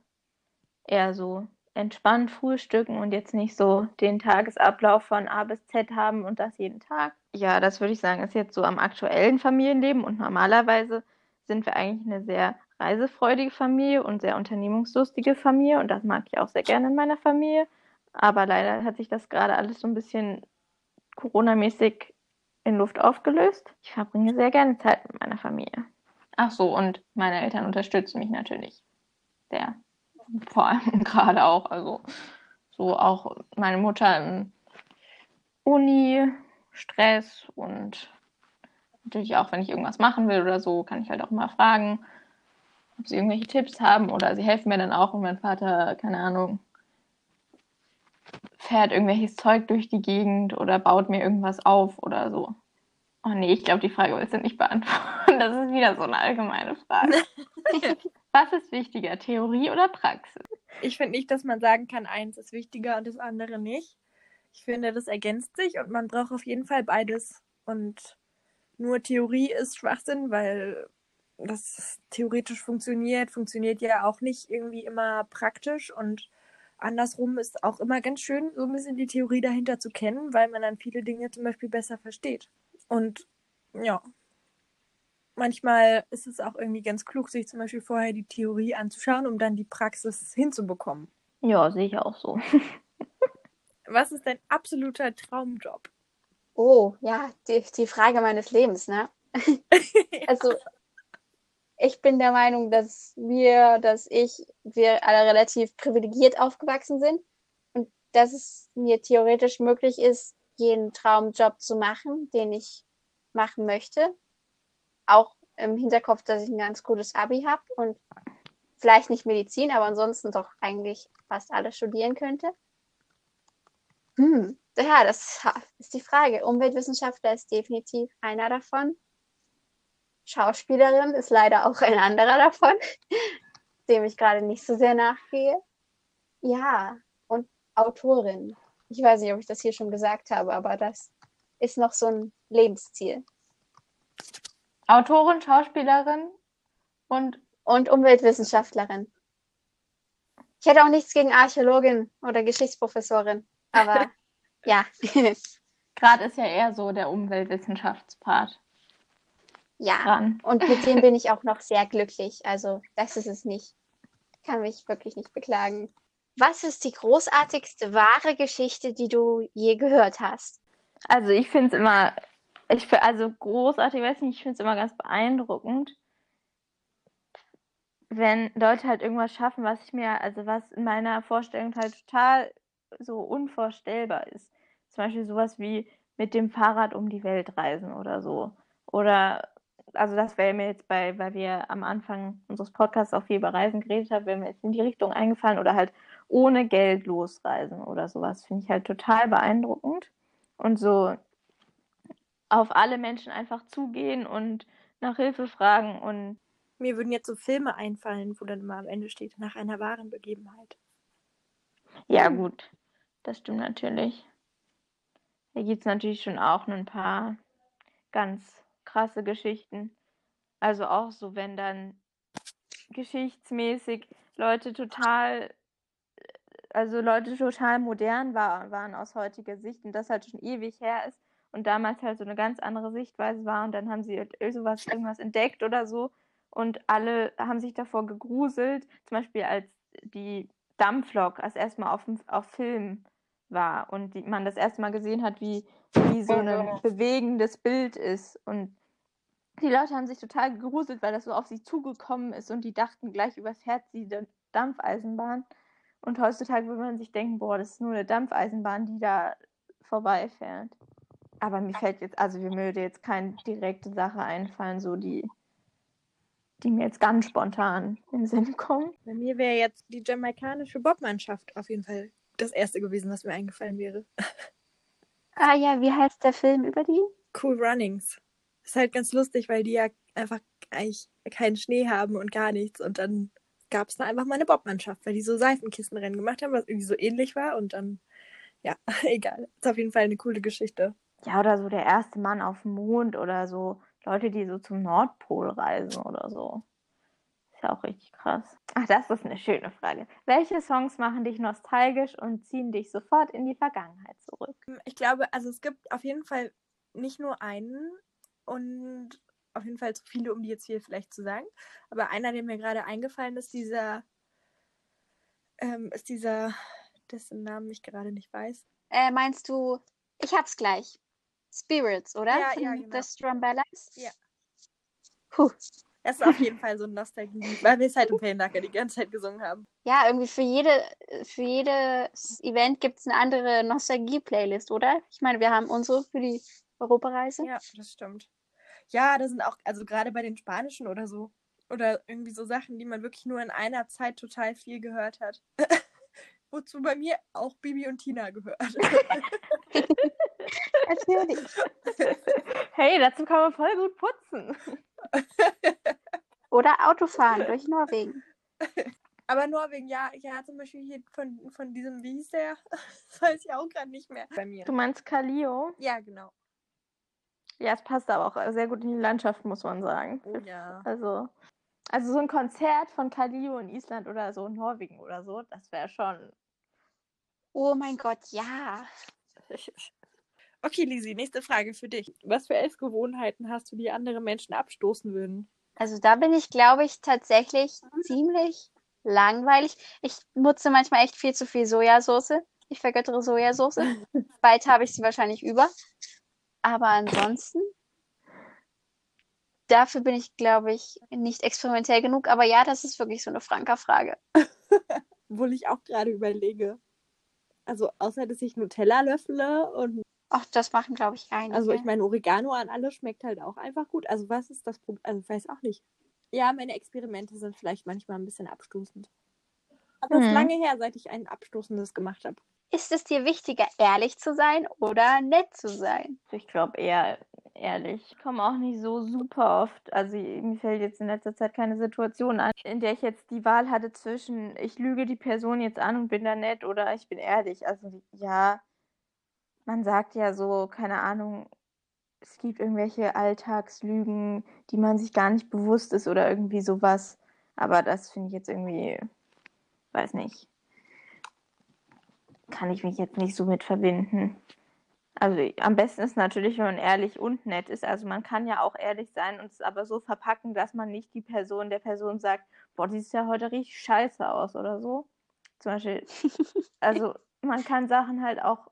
eher so entspannt frühstücken und jetzt nicht so den Tagesablauf von A bis Z haben und das jeden Tag. Ja, das würde ich sagen, ist jetzt so am aktuellen Familienleben und normalerweise sind wir eigentlich eine sehr reisefreudige Familie und sehr unternehmungslustige Familie und das mag ich auch sehr gerne in meiner Familie. Aber leider hat sich das gerade alles so ein bisschen Corona-mäßig in Luft aufgelöst. Ich verbringe sehr gerne Zeit mit meiner Familie. Ach so, und meine Eltern unterstützen mich natürlich sehr. Vor allem [laughs] gerade auch. Also so auch meine Mutter im Uni, Stress und natürlich auch, wenn ich irgendwas machen will oder so, kann ich halt auch mal fragen, ob sie irgendwelche Tipps haben oder sie helfen mir dann auch und mein Vater, keine Ahnung, fährt irgendwelches Zeug durch die Gegend oder baut mir irgendwas auf oder so. Oh nee, ich glaube, die Frage willst du nicht beantworten. [laughs] Das ist wieder so eine allgemeine Frage. [laughs] Was ist wichtiger, Theorie oder Praxis? Ich finde nicht, dass man sagen kann, eins ist wichtiger und das andere nicht. Ich finde, das ergänzt sich und man braucht auf jeden Fall beides. Und nur Theorie ist Schwachsinn, weil das theoretisch funktioniert, funktioniert ja auch nicht irgendwie immer praktisch und andersrum ist auch immer ganz schön, so ein bisschen die Theorie dahinter zu kennen, weil man dann viele Dinge zum Beispiel besser versteht. Und ja, manchmal ist es auch irgendwie ganz klug, sich zum Beispiel vorher die Theorie anzuschauen, um dann die Praxis hinzubekommen. Ja, sehe ich auch so. [laughs] Was ist dein absoluter Traumjob? Oh, ja, die, die Frage meines Lebens, ne? [laughs] also, ich bin der Meinung, dass wir, dass ich, wir alle relativ privilegiert aufgewachsen sind und dass es mir theoretisch möglich ist, jeden Traumjob zu machen, den ich machen möchte. Auch im Hinterkopf, dass ich ein ganz gutes Abi habe und vielleicht nicht Medizin, aber ansonsten doch eigentlich fast alles studieren könnte. Hm, ja, das ist die Frage. Umweltwissenschaftler ist definitiv einer davon. Schauspielerin ist leider auch ein anderer davon, [laughs] dem ich gerade nicht so sehr nachgehe. Ja, und Autorin. Ich weiß nicht, ob ich das hier schon gesagt habe, aber das ist noch so ein Lebensziel. Autorin, Schauspielerin und, und Umweltwissenschaftlerin. Ich hätte auch nichts gegen Archäologin oder Geschichtsprofessorin, aber [laughs] ja. Gerade ist ja eher so der Umweltwissenschaftspart. Ja, dran. und mit dem bin ich auch noch sehr glücklich. Also das ist es nicht. Ich kann mich wirklich nicht beklagen. Was ist die großartigste wahre Geschichte, die du je gehört hast? Also ich finde es immer, ich also großartig, weiß nicht, ich finde es immer ganz beeindruckend, wenn Leute halt irgendwas schaffen, was ich mir, also was in meiner Vorstellung halt total so unvorstellbar ist. Zum Beispiel sowas wie mit dem Fahrrad um die Welt reisen oder so. Oder also das wäre mir jetzt bei, weil wir am Anfang unseres Podcasts auch viel über Reisen geredet haben, wäre mir jetzt in die Richtung eingefallen oder halt ohne Geld losreisen oder sowas. Finde ich halt total beeindruckend. Und so auf alle Menschen einfach zugehen und nach Hilfe fragen und Mir würden jetzt so Filme einfallen, wo dann immer am Ende steht, nach einer wahren Begebenheit. ja gut, das stimmt natürlich. Da gibt es natürlich schon auch ein paar ganz krasse Geschichten. Also auch so, wenn dann geschichtsmäßig Leute total, also Leute total modern war, waren aus heutiger Sicht und das halt schon ewig her ist und damals halt so eine ganz andere Sichtweise war und dann haben sie halt sowas, irgendwas entdeckt oder so und alle haben sich davor gegruselt, zum Beispiel als die Dampflok als erstmal auf, auf Film war und die, man das erste Mal gesehen hat, wie, wie so ein [laughs] bewegendes Bild ist und die Leute haben sich total gegruselt, weil das so auf sie zugekommen ist und die dachten gleich übers Herz die Dampfeisenbahn. Und heutzutage würde man sich denken, boah, das ist nur eine Dampfeisenbahn, die da vorbeifährt. Aber mir fällt jetzt, also mir würde jetzt keine direkte Sache einfallen, so die, die mir jetzt ganz spontan in den Sinn kommen. Bei mir wäre jetzt die jamaikanische Bobmannschaft auf jeden Fall das erste gewesen, was mir eingefallen wäre. [laughs] Ah ja, wie heißt der Film über die? Cool Runnings. Ist halt ganz lustig, weil die ja einfach eigentlich keinen Schnee haben und gar nichts. Und dann gab es da einfach mal eine Bobmannschaft, weil die so Seifenkissenrennen gemacht haben, was irgendwie so ähnlich war. Und dann, ja, [laughs] egal. Ist auf jeden Fall eine coole Geschichte. Ja, oder so der erste Mann auf dem Mond oder so Leute, die so zum Nordpol reisen oder so. Ist auch richtig krass. Ach, das ist eine schöne Frage. Welche Songs machen dich nostalgisch und ziehen dich sofort in die Vergangenheit zurück? Ich glaube, also es gibt auf jeden Fall nicht nur einen und auf jeden Fall zu viele, um die jetzt hier vielleicht zu sagen. Aber einer, der mir gerade eingefallen ist, dieser, ähm, ist dieser, dessen Namen ich gerade nicht weiß. Äh, meinst du, ich hab's gleich. Spirits, oder? Ja, Von ja, genau. The Strumbellas? Ja. Puh. Das ist auf jeden Fall so ein Nostalgie, weil wir es halt im Ferienlager die ganze Zeit gesungen haben. Ja, irgendwie für jede, für jedes Event gibt es eine andere Nostalgie-Playlist, oder? Ich meine, wir haben unsere für die Europareise. Ja, das stimmt. Ja, da sind auch, also gerade bei den Spanischen oder so. Oder irgendwie so Sachen, die man wirklich nur in einer Zeit total viel gehört hat. [laughs] Wozu bei mir auch Bibi und Tina gehört. [laughs] Natürlich. [laughs] Hey, dazu kann man voll gut putzen. Oder Autofahren durch Norwegen. [laughs] Aber Norwegen, ja, ja, zum Beispiel hier von, von diesem, wie hieß der? Das [laughs] weiß ich auch gerade nicht mehr. Bei mir. Du meinst Kalio? Ja, genau. Ja, es passt aber auch sehr gut in die Landschaft, muss man sagen. Oh ja. Also, also so ein Konzert von Kalio in Island oder so in Norwegen oder so, das wäre schon. Oh mein Gott, ja. Okay, Lisi, nächste Frage für dich. Was für Essgewohnheiten hast du, die andere Menschen abstoßen würden? Also da bin ich, glaube ich, tatsächlich ziemlich langweilig. Ich nutze manchmal echt viel zu viel Sojasauce. Ich vergöttere Sojasauce. [laughs] Bald habe ich sie wahrscheinlich über. Aber ansonsten, dafür bin ich, glaube ich, nicht experimentell genug. Aber ja, das ist wirklich so eine Franka-Frage. [laughs] Obwohl ich auch gerade überlege. Also, außer dass ich Nutella löffle und Ach, das machen, glaube ich, einige. Also ich meine, Oregano an alles schmeckt halt auch einfach gut. Also was ist das Problem? Also ich weiß auch nicht. Ja, meine Experimente sind vielleicht manchmal ein bisschen abstoßend. Aber es ist Mhm. lange her, seit ich ein abstoßendes gemacht habe. Ist es dir wichtiger, ehrlich zu sein oder nett zu sein? Ich glaube eher ehrlich. Ich komme auch nicht so super oft. Also mir fällt jetzt in letzter Zeit keine Situation an, in der ich jetzt die Wahl hatte zwischen, ich lüge die Person jetzt an und bin da nett oder ich bin ehrlich. Also ja, man sagt ja so, keine Ahnung, es gibt irgendwelche Alltagslügen, die man sich gar nicht bewusst ist oder irgendwie sowas. Aber das finde ich jetzt irgendwie, weiß nicht, kann ich mich jetzt nicht so mit verbinden. Also am besten ist natürlich, wenn man ehrlich und nett ist. Also man kann ja auch ehrlich sein und es aber so verpacken, dass man nicht die Person der Person sagt, boah, die sieht ja heute richtig scheiße aus oder so. Zum Beispiel, [laughs] also man kann Sachen halt auch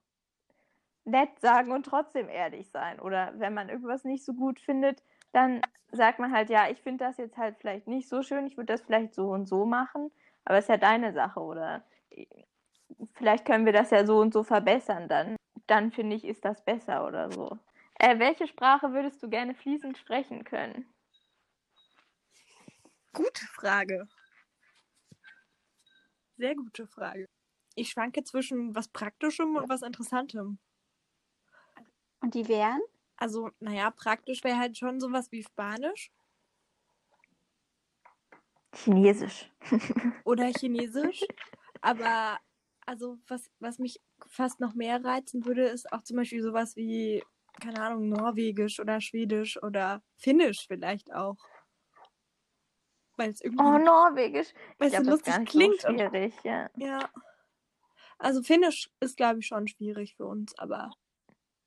nett sagen und trotzdem ehrlich sein. Oder wenn man irgendwas nicht so gut findet, dann sagt man halt, ja, ich finde das jetzt halt vielleicht nicht so schön, ich würde das vielleicht so und so machen, aber es ist ja deine Sache oder vielleicht können wir das ja so und so verbessern, dann, dann finde ich, ist das besser oder so. Äh, welche Sprache würdest du gerne fließend sprechen können? Gute Frage. Sehr gute Frage. Ich schwanke zwischen was Praktischem und was Interessantem. Und die wären? Also, naja, praktisch wäre halt schon sowas wie Spanisch Chinesisch. [laughs] oder Chinesisch. Aber, also, was, was mich fast noch mehr reizen würde, ist auch zum Beispiel sowas wie, keine Ahnung, Norwegisch oder Schwedisch oder Finnisch vielleicht auch. Weil es irgendwie Oh, Norwegisch. weil es so lustig klingt. so und, schwierig, ja. ja. Also, Finnisch ist, glaube ich, schon schwierig für uns, aber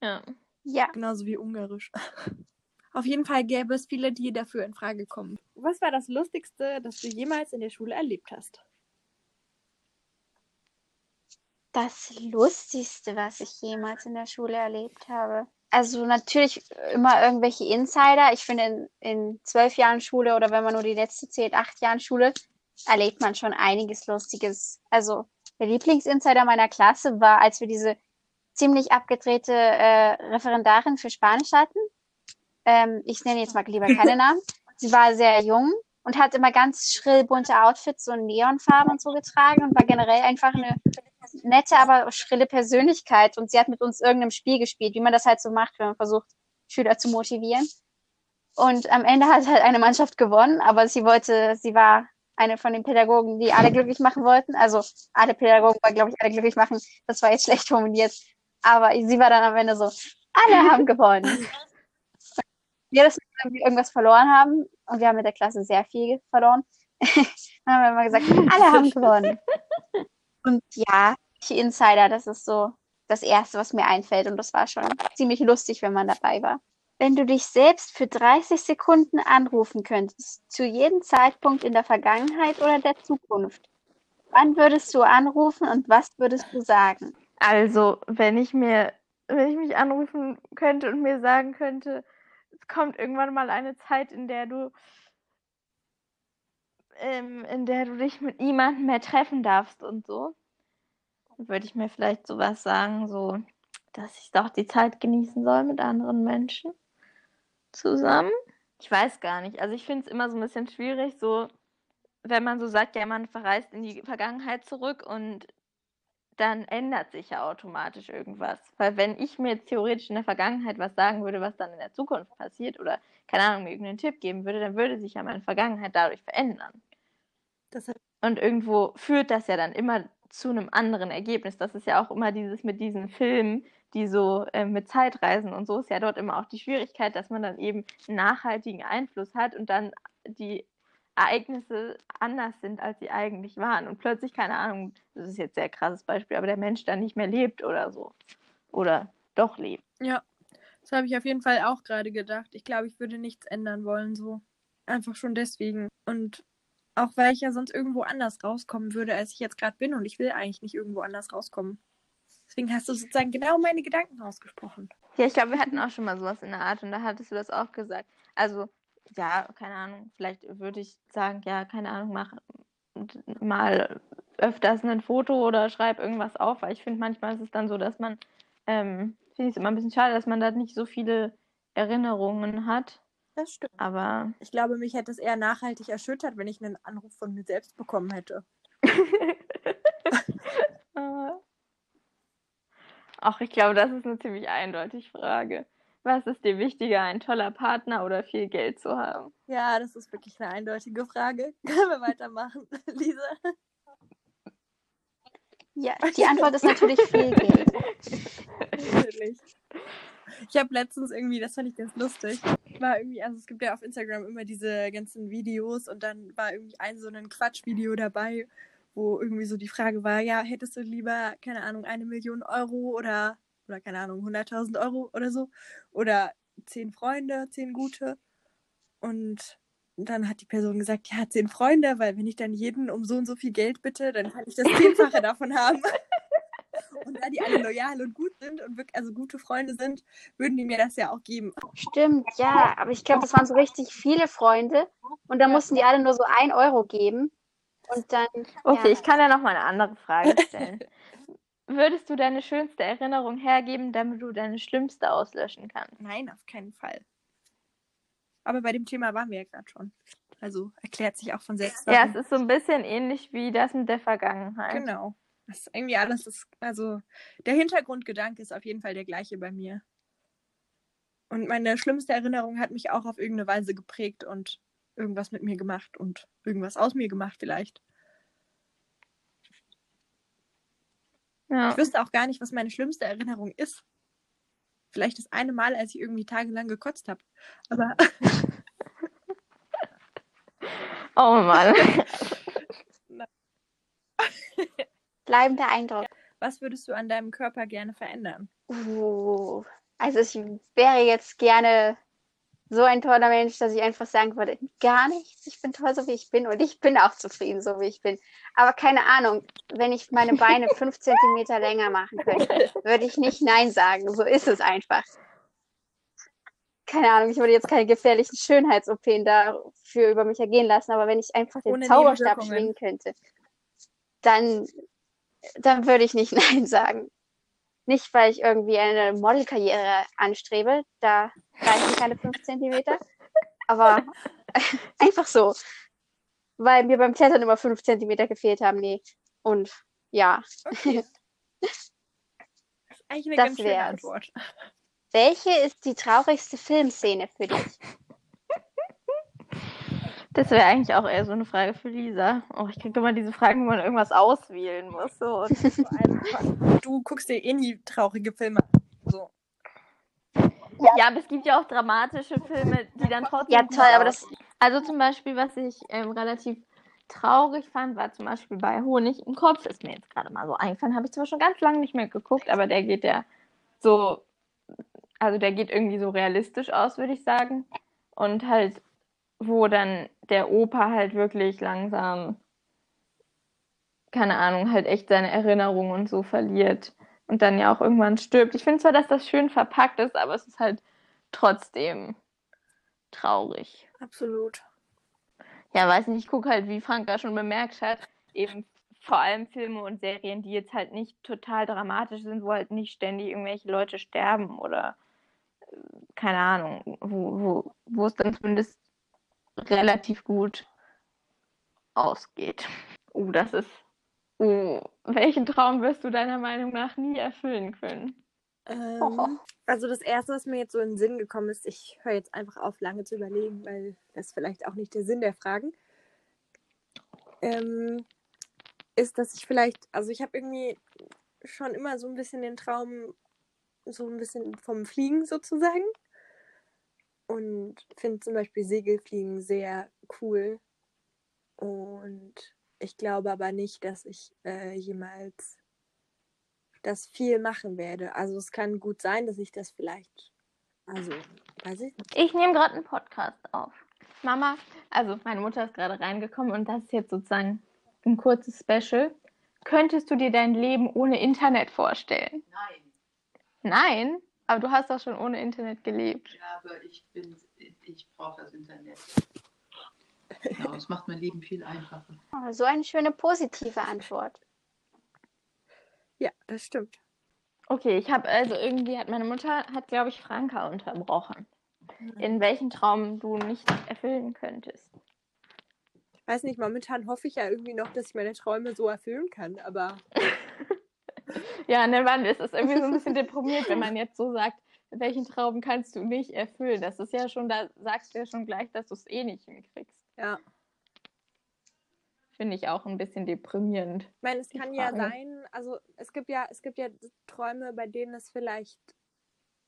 ja. Ja. genauso wie Ungarisch. Auf jeden Fall gäbe es viele, die dafür in Frage kommen. Was war das Lustigste, das du jemals in der Schule erlebt hast? Das Lustigste, was ich jemals in der Schule erlebt habe. Also natürlich immer irgendwelche Insider. Ich finde, in, in zwölf Jahren Schule oder wenn man nur die letzte zählt, acht Jahren Schule, erlebt man schon einiges Lustiges. Also der Lieblingsinsider meiner Klasse war, als wir diese ziemlich abgedrehte äh, Referendarin für Spanisch hatten. Ähm, ich nenne jetzt mal lieber keine [laughs] Namen. Sie war sehr jung und hat immer ganz schrill bunte Outfits, so Neonfarben und so getragen und war generell einfach eine nette, aber schrille Persönlichkeit. Und sie hat mit uns irgendeinem Spiel gespielt, wie man das halt so macht, wenn man versucht, Schüler zu motivieren. Und am Ende hat halt eine Mannschaft gewonnen, aber sie wollte, sie war eine von den Pädagogen, die alle glücklich machen wollten. Also alle Pädagogen wollen, glaube ich, alle glücklich machen. Das war jetzt schlecht formuliert. Aber sie war dann am Ende so, alle haben [laughs] gewonnen. Jedes Mal, wenn wir irgendwas verloren haben, und wir haben mit der Klasse sehr viel verloren, [laughs] dann haben wir immer gesagt, alle haben gewonnen. Und ja, Insider, das ist so das Erste, was mir einfällt. Und das war schon ziemlich lustig, wenn man dabei war. Wenn du dich selbst für 30 Sekunden anrufen könntest, zu jedem Zeitpunkt in der Vergangenheit oder der Zukunft, wann würdest du anrufen und was würdest du sagen? Also, wenn ich mir, wenn ich mich anrufen könnte und mir sagen könnte, es kommt irgendwann mal eine Zeit, in der du, ähm, in der du dich mit niemandem mehr treffen darfst und so, würde ich mir vielleicht sowas sagen, so, dass ich doch die Zeit genießen soll mit anderen Menschen zusammen. Ich weiß gar nicht. Also ich finde es immer so ein bisschen schwierig, so, wenn man so sagt, ja, man verreist in die Vergangenheit zurück und dann ändert sich ja automatisch irgendwas. Weil wenn ich mir jetzt theoretisch in der Vergangenheit was sagen würde, was dann in der Zukunft passiert oder, keine Ahnung, mir irgendeinen Tipp geben würde, dann würde sich ja meine Vergangenheit dadurch verändern. Und irgendwo führt das ja dann immer zu einem anderen Ergebnis. Das ist ja auch immer dieses mit diesen Filmen, die so äh, mit Zeitreisen und so ist ja dort immer auch die Schwierigkeit, dass man dann eben einen nachhaltigen Einfluss hat und dann die Ereignisse anders sind, als sie eigentlich waren. Und plötzlich, keine Ahnung, das ist jetzt ein sehr krasses Beispiel, aber der Mensch dann nicht mehr lebt oder so. Oder doch lebt. Ja, das habe ich auf jeden Fall auch gerade gedacht. Ich glaube, ich würde nichts ändern wollen, so. Einfach schon deswegen. Und auch weil ich ja sonst irgendwo anders rauskommen würde, als ich jetzt gerade bin. Und ich will eigentlich nicht irgendwo anders rauskommen. Deswegen hast du sozusagen genau meine Gedanken ausgesprochen. Ja, ich glaube, wir hatten auch schon mal sowas in der Art und da hattest du das auch gesagt. Also, ja, keine Ahnung, vielleicht würde ich sagen, ja, keine Ahnung, mach mal öfters ein Foto oder schreib irgendwas auf, weil ich finde, manchmal ist es dann so, dass man, ähm, finde ich es immer ein bisschen schade, dass man da nicht so viele Erinnerungen hat. Das stimmt. Aber Ich glaube, mich hätte es eher nachhaltig erschüttert, wenn ich einen Anruf von mir selbst bekommen hätte. [laughs] Ach, ich glaube, das ist eine ziemlich eindeutige Frage. Was ist dir wichtiger, ein toller Partner oder viel Geld zu haben? Ja, das ist wirklich eine eindeutige Frage. [laughs] Können wir weitermachen, [laughs] Lisa? Ja, die Antwort ist natürlich viel Geld. [laughs] Natürlich. Ich habe letztens irgendwie, das fand ich ganz lustig, war irgendwie, also es gibt ja auf Instagram immer diese ganzen Videos und dann war irgendwie ein so ein Quatschvideo dabei, wo irgendwie so die Frage war, ja, hättest du lieber, keine Ahnung, eine Million Euro oder, oder keine Ahnung, 100.000 Euro oder so oder zehn Freunde, zehn gute und dann hat die Person gesagt, ja, zehn Freunde, weil wenn ich dann jeden um so und so viel Geld bitte, dann kann ich das Zehnfache [laughs] davon haben. [laughs] Und da die alle loyal und gut sind und wirklich also gute Freunde sind, würden die mir das ja auch geben. Stimmt, ja, aber ich glaube, das waren so richtig viele Freunde und dann Ja. mussten die alle nur so ein Euro geben. Und dann, Okay, ja. ich kann ja noch mal eine andere Frage stellen. [laughs] Würdest du deine schönste Erinnerung hergeben, damit du deine schlimmste auslöschen kannst? Nein, auf keinen Fall. Aber bei dem Thema waren wir ja gerade schon. Also erklärt sich auch von selbst. Ja, es ist so ein bisschen ähnlich wie das mit der Vergangenheit. Genau. Das ist irgendwie alles, ist, also der Hintergrundgedanke ist auf jeden Fall der gleiche bei mir. Und meine schlimmste Erinnerung hat mich auch auf irgendeine Weise geprägt und irgendwas mit mir gemacht und irgendwas aus mir gemacht vielleicht. Ja. Ich wüsste auch gar nicht, was meine schlimmste Erinnerung ist. Vielleicht das eine Mal, als ich irgendwie tagelang gekotzt habe. Aber [laughs] Oh Mann. [laughs] Bleibender Eindruck. was würdest du an deinem Körper gerne verändern? Uh, also ich wäre jetzt gerne so ein toller Mensch, dass ich einfach sagen würde, gar nichts, ich bin toll, so wie ich bin und ich bin auch zufrieden, so wie ich bin. Aber keine Ahnung, wenn ich meine Beine [laughs] fünf Zentimeter länger machen könnte, würde ich nicht Nein sagen. So ist es einfach. Keine Ahnung, ich würde jetzt keine gefährlichen Schönheits-OPen dafür über mich ergehen lassen, aber wenn ich einfach den Ohne Zauberstab schwingen könnte, dann, dann würde ich nicht [laughs] Nein sagen. Nicht, weil ich irgendwie eine Modelkarriere anstrebe, da reichen keine fünf Zentimeter, aber [laughs] einfach so. Weil mir beim Klettern immer fünf Zentimeter gefehlt haben, nee. Und ja, Okay. [laughs] Das ist eigentlich eine Das ganz schöne wär's. Antwort. welche ist die traurigste Filmszene für dich? Das wäre eigentlich auch eher so eine Frage für Lisa. Oh, ich kriege immer diese Fragen, wo man irgendwas auswählen muss. So. Allem, du guckst dir eh nie traurige Filme an. So. ja, aber es gibt ja auch dramatische Filme, die dann trotzdem. Ja, toll, aber das-. Also zum Beispiel, was ich ähm, relativ traurig fand, war zum Beispiel bei Honig im Kopf. Ist mir jetzt gerade mal so eingefallen. Habe ich zwar schon ganz lange nicht mehr geguckt, aber der geht ja so. Also der geht irgendwie so realistisch aus, würde ich sagen. Und halt, wo dann der Opa halt wirklich langsam, keine Ahnung, halt echt seine Erinnerungen und so verliert und dann ja auch irgendwann stirbt. Ich finde zwar, dass das schön verpackt ist, aber es ist halt trotzdem traurig. Absolut. Ja, weiß nicht, ich gucke halt, wie Franka schon bemerkt hat, eben vor allem Filme und Serien, die jetzt halt nicht total dramatisch sind, wo halt nicht ständig irgendwelche Leute sterben oder äh, keine Ahnung, wo, wo, wo es dann zumindest relativ gut ausgeht. Uh, das ist. Uh, welchen Traum wirst du deiner Meinung nach nie erfüllen können? Ähm, also das erste, was mir jetzt so in den Sinn gekommen ist, ich höre jetzt einfach auf, lange zu überlegen, weil das vielleicht auch nicht der Sinn der Fragen. Ähm, ist, dass ich vielleicht, also ich habe irgendwie schon immer so ein bisschen den Traum, so ein bisschen vom Fliegen sozusagen. Und finde zum Beispiel Segelfliegen sehr cool. Und ich glaube aber nicht, dass ich äh, jemals das viel machen werde. Also es kann gut sein, dass ich das vielleicht, also weiß ich nicht. Ich nehme gerade einen Podcast auf. Mama, also meine Mutter ist gerade reingekommen und das ist jetzt sozusagen ein kurzes Special. Könntest du dir dein Leben ohne Internet vorstellen? Nein, Nein, aber du hast doch schon ohne Internet gelebt. ja, aber ich bin, ich brauche das Internet. [laughs] Genau, es macht mein Leben viel einfacher. Oh, so eine schöne positive Antwort. Ja, das stimmt. Okay, ich habe also irgendwie hat meine Mutter hat glaube ich Franka unterbrochen. In welchen Traum du nicht erfüllen könntest. Ich weiß nicht, momentan hoffe ich ja irgendwie noch, dass ich meine Träume so erfüllen kann, aber [laughs] Ja, ne, Mann, es ist irgendwie [laughs] so ein bisschen deprimiert, wenn man jetzt so sagt, welchen Traum kannst du nicht erfüllen? Das ist ja schon, da sagst du ja schon gleich, dass du es eh nicht hinkriegst. ja. Finde ich auch ein bisschen deprimierend. Ich meine, es kann ja Frage. sein, also es gibt ja, es gibt ja Träume, bei denen es vielleicht,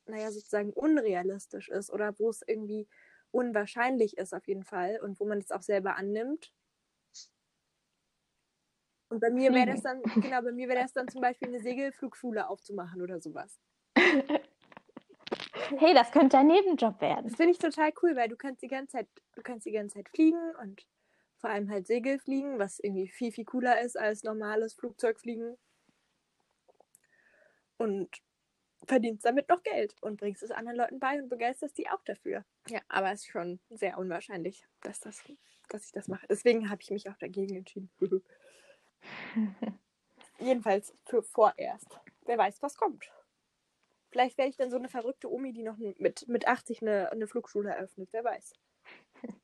naja, sozusagen unrealistisch ist oder wo es irgendwie unwahrscheinlich ist auf jeden Fall und wo man es auch selber annimmt. Und bei mir wäre das dann, genau, bei mir wäre das dann zum Beispiel eine Segelflugschule aufzumachen oder sowas. [laughs] Hey, das könnte ein Nebenjob werden. Das finde ich total cool, weil du kannst die ganze Zeit, du kannst die ganze Zeit fliegen und vor allem halt Segelfliegen, was irgendwie viel, viel cooler ist als normales Flugzeugfliegen. Und verdienst damit noch Geld und bringst es anderen Leuten bei und begeisterst die auch dafür. Ja, aber es ist schon sehr unwahrscheinlich, dass, das, dass ich das mache. Deswegen habe ich mich auch dagegen entschieden. [laughs] Jedenfalls für vorerst. Wer weiß, was kommt. Vielleicht werde ich dann so eine verrückte Omi, die noch mit, mit 80 eine, eine Flugschule eröffnet. Wer weiß. [laughs]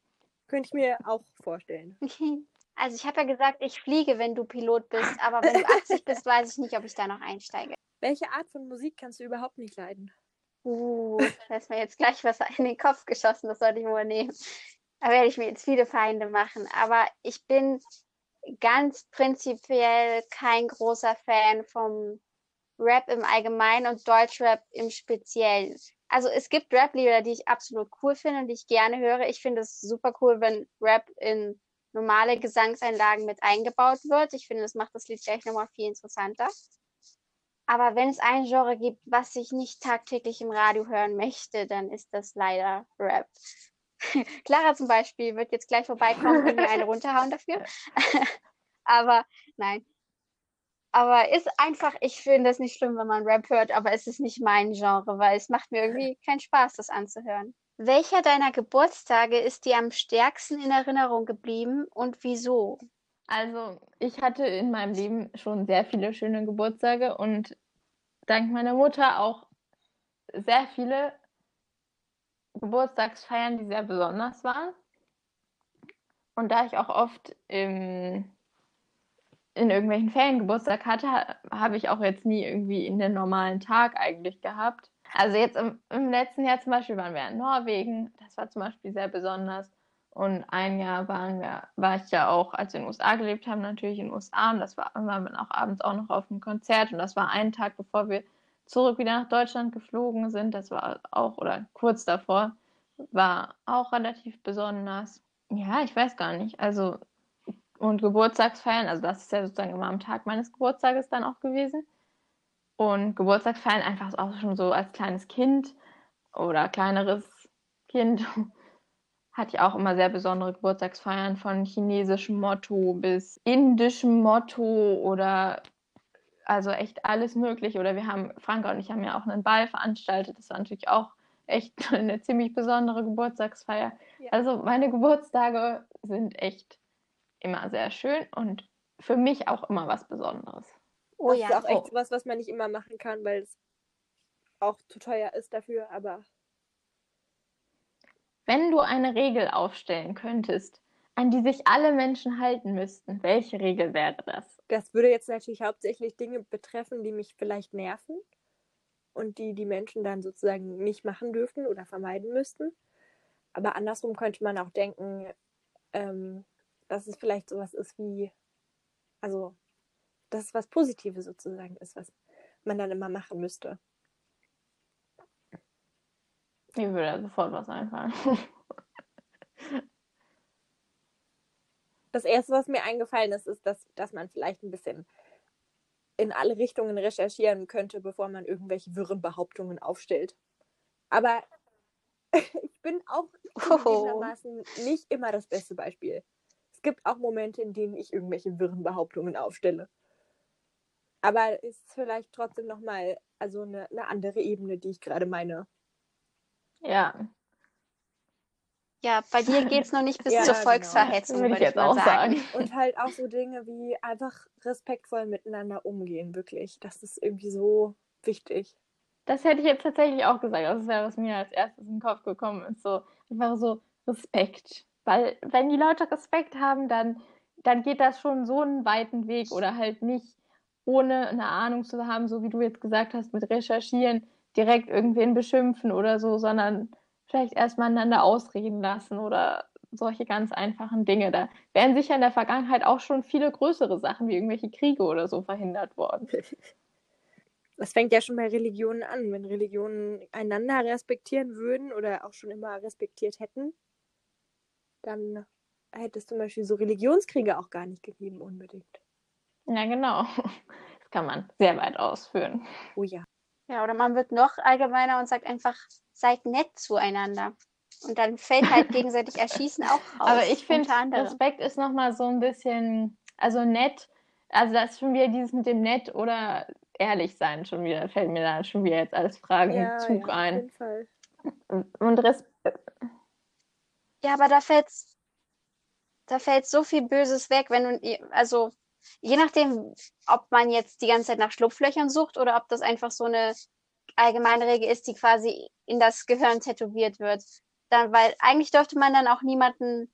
Könnte ich mir auch vorstellen. [laughs] Also ich habe ja gesagt, ich fliege, wenn du Pilot bist, aber wenn du 80 bist, weiß ich nicht, ob ich da noch einsteige. Welche Art von Musik kannst du überhaupt nicht leiden? Uh, da ist mir jetzt gleich was in den Kopf geschossen, das sollte ich wohl nehmen. Da werde ich mir jetzt viele Feinde machen. Aber ich bin ganz prinzipiell kein großer Fan vom Rap im Allgemeinen und Deutschrap im Speziellen. Also es gibt Rap-Lieder, die ich absolut cool finde und die ich gerne höre. Ich finde es super cool, wenn Rap in normale Gesangseinlagen mit eingebaut wird. Ich finde, das macht das Lied gleich nochmal viel interessanter. Aber wenn es ein Genre gibt, was ich nicht tagtäglich im Radio hören möchte, dann ist das leider Rap. [laughs] Clara zum Beispiel wird jetzt gleich vorbeikommen und mir eine runterhauen dafür. [laughs] [laughs] aber nein. Aber ist einfach, ich finde es nicht schlimm, wenn man Rap hört, aber es ist nicht mein Genre, weil es macht mir irgendwie keinen Spaß, das anzuhören. Welcher deiner Geburtstage ist dir am stärksten in Erinnerung geblieben und wieso? Also, ich hatte in meinem Leben schon sehr viele schöne Geburtstage und dank meiner Mutter auch sehr viele Geburtstagsfeiern, die sehr besonders waren. Und da ich auch oft im, in irgendwelchen Ferien Geburtstag hatte, habe ich auch jetzt nie irgendwie in den normalen Tag eigentlich gehabt. Also jetzt im, im letzten Jahr zum Beispiel waren wir in Norwegen. Das war zum Beispiel sehr besonders. Und ein Jahr waren wir, war ich ja auch, als wir in den USA gelebt haben, natürlich in den USA. Und das war, waren wir auch abends auch noch auf einem Konzert. Und das war ein Tag, bevor wir zurück wieder nach Deutschland geflogen sind. Das war auch, oder kurz davor, war auch relativ besonders. Ja, ich weiß gar nicht. Also, und Geburtstagsfeiern, also das ist ja sozusagen immer am Tag meines Geburtstages dann auch gewesen. Und Geburtstagsfeiern einfach auch schon so als kleines Kind oder kleineres Kind [laughs] hatte ich auch immer sehr besondere Geburtstagsfeiern von chinesischem Motto bis indischem Motto oder also echt alles möglich. Oder wir haben, Franka und ich haben ja auch einen Ball veranstaltet. Das war natürlich auch echt [laughs] eine ziemlich besondere Geburtstagsfeier. Ja. Also meine Geburtstage sind echt immer sehr schön und für mich auch immer was Besonderes. Oh das ja. ist auch echt oh. was, was man nicht immer machen kann, weil es auch zu teuer ist dafür, aber. Wenn du eine Regel aufstellen könntest, an die sich alle Menschen halten müssten, welche Regel wäre das? Das würde jetzt natürlich hauptsächlich Dinge betreffen, die mich vielleicht nerven und die die Menschen dann sozusagen nicht machen dürften oder vermeiden müssten. Aber andersrum könnte man auch denken, ähm, dass es vielleicht sowas ist wie, also dass es was Positives sozusagen ist, was man dann immer machen müsste. Mir würde sofort was einfallen. [laughs] Das erste, was mir eingefallen ist, ist, dass, dass man vielleicht ein bisschen in alle Richtungen recherchieren könnte, bevor man irgendwelche wirren Behauptungen aufstellt. Aber [laughs] ich bin auch zugegebenermaßen oh. nicht immer das beste Beispiel. Es gibt auch Momente, in denen ich irgendwelche wirren Behauptungen aufstelle. Aber ist vielleicht trotzdem nochmal also eine, eine andere Ebene, die ich gerade meine. Ja. Ja, bei dir geht es noch nicht [laughs] bis ja, zur genau. Volksverhetzung, genau. würde ich jetzt auch sagen. sagen. Und halt auch so Dinge wie einfach respektvoll miteinander umgehen, wirklich. Das ist irgendwie so wichtig. Das hätte ich jetzt tatsächlich auch gesagt. Das wäre, was mir als erstes in den Kopf gekommen ist. So, einfach so Respekt. Weil, wenn die Leute Respekt haben, dann, dann geht das schon so einen weiten Weg oder halt nicht ohne eine Ahnung zu haben, so wie du jetzt gesagt hast, mit Recherchieren, direkt irgendwen beschimpfen oder so, sondern vielleicht erstmal einander ausreden lassen oder solche ganz einfachen Dinge. Da wären sicher in der Vergangenheit auch schon viele größere Sachen wie irgendwelche Kriege oder so verhindert worden. [laughs] Das fängt ja schon bei Religionen an. Wenn Religionen einander respektieren würden oder auch schon immer respektiert hätten, dann hätte es zum Beispiel so Religionskriege auch gar nicht gegeben unbedingt. Ja, genau. [laughs] Das kann man sehr weit ausführen. Oh ja. Ja, oder man wird noch allgemeiner und sagt einfach, seid nett zueinander. Und dann fällt halt gegenseitig Erschießen auch [laughs] raus. Aber ich finde, Respekt ist nochmal so ein bisschen, also nett, also das ist schon wieder dieses mit dem nett oder ehrlich sein schon wieder, fällt mir da schon wieder jetzt alles Fragen ja, im Zug ja, ein. Auf jeden Fall. Und Respekt. Ja, aber da fällt da fällt so viel Böses weg, wenn du, also je nachdem, ob man jetzt die ganze Zeit nach Schlupflöchern sucht oder ob das einfach so eine allgemeine Regel ist, die quasi in das Gehirn tätowiert wird. Dann, weil eigentlich dürfte man dann auch niemanden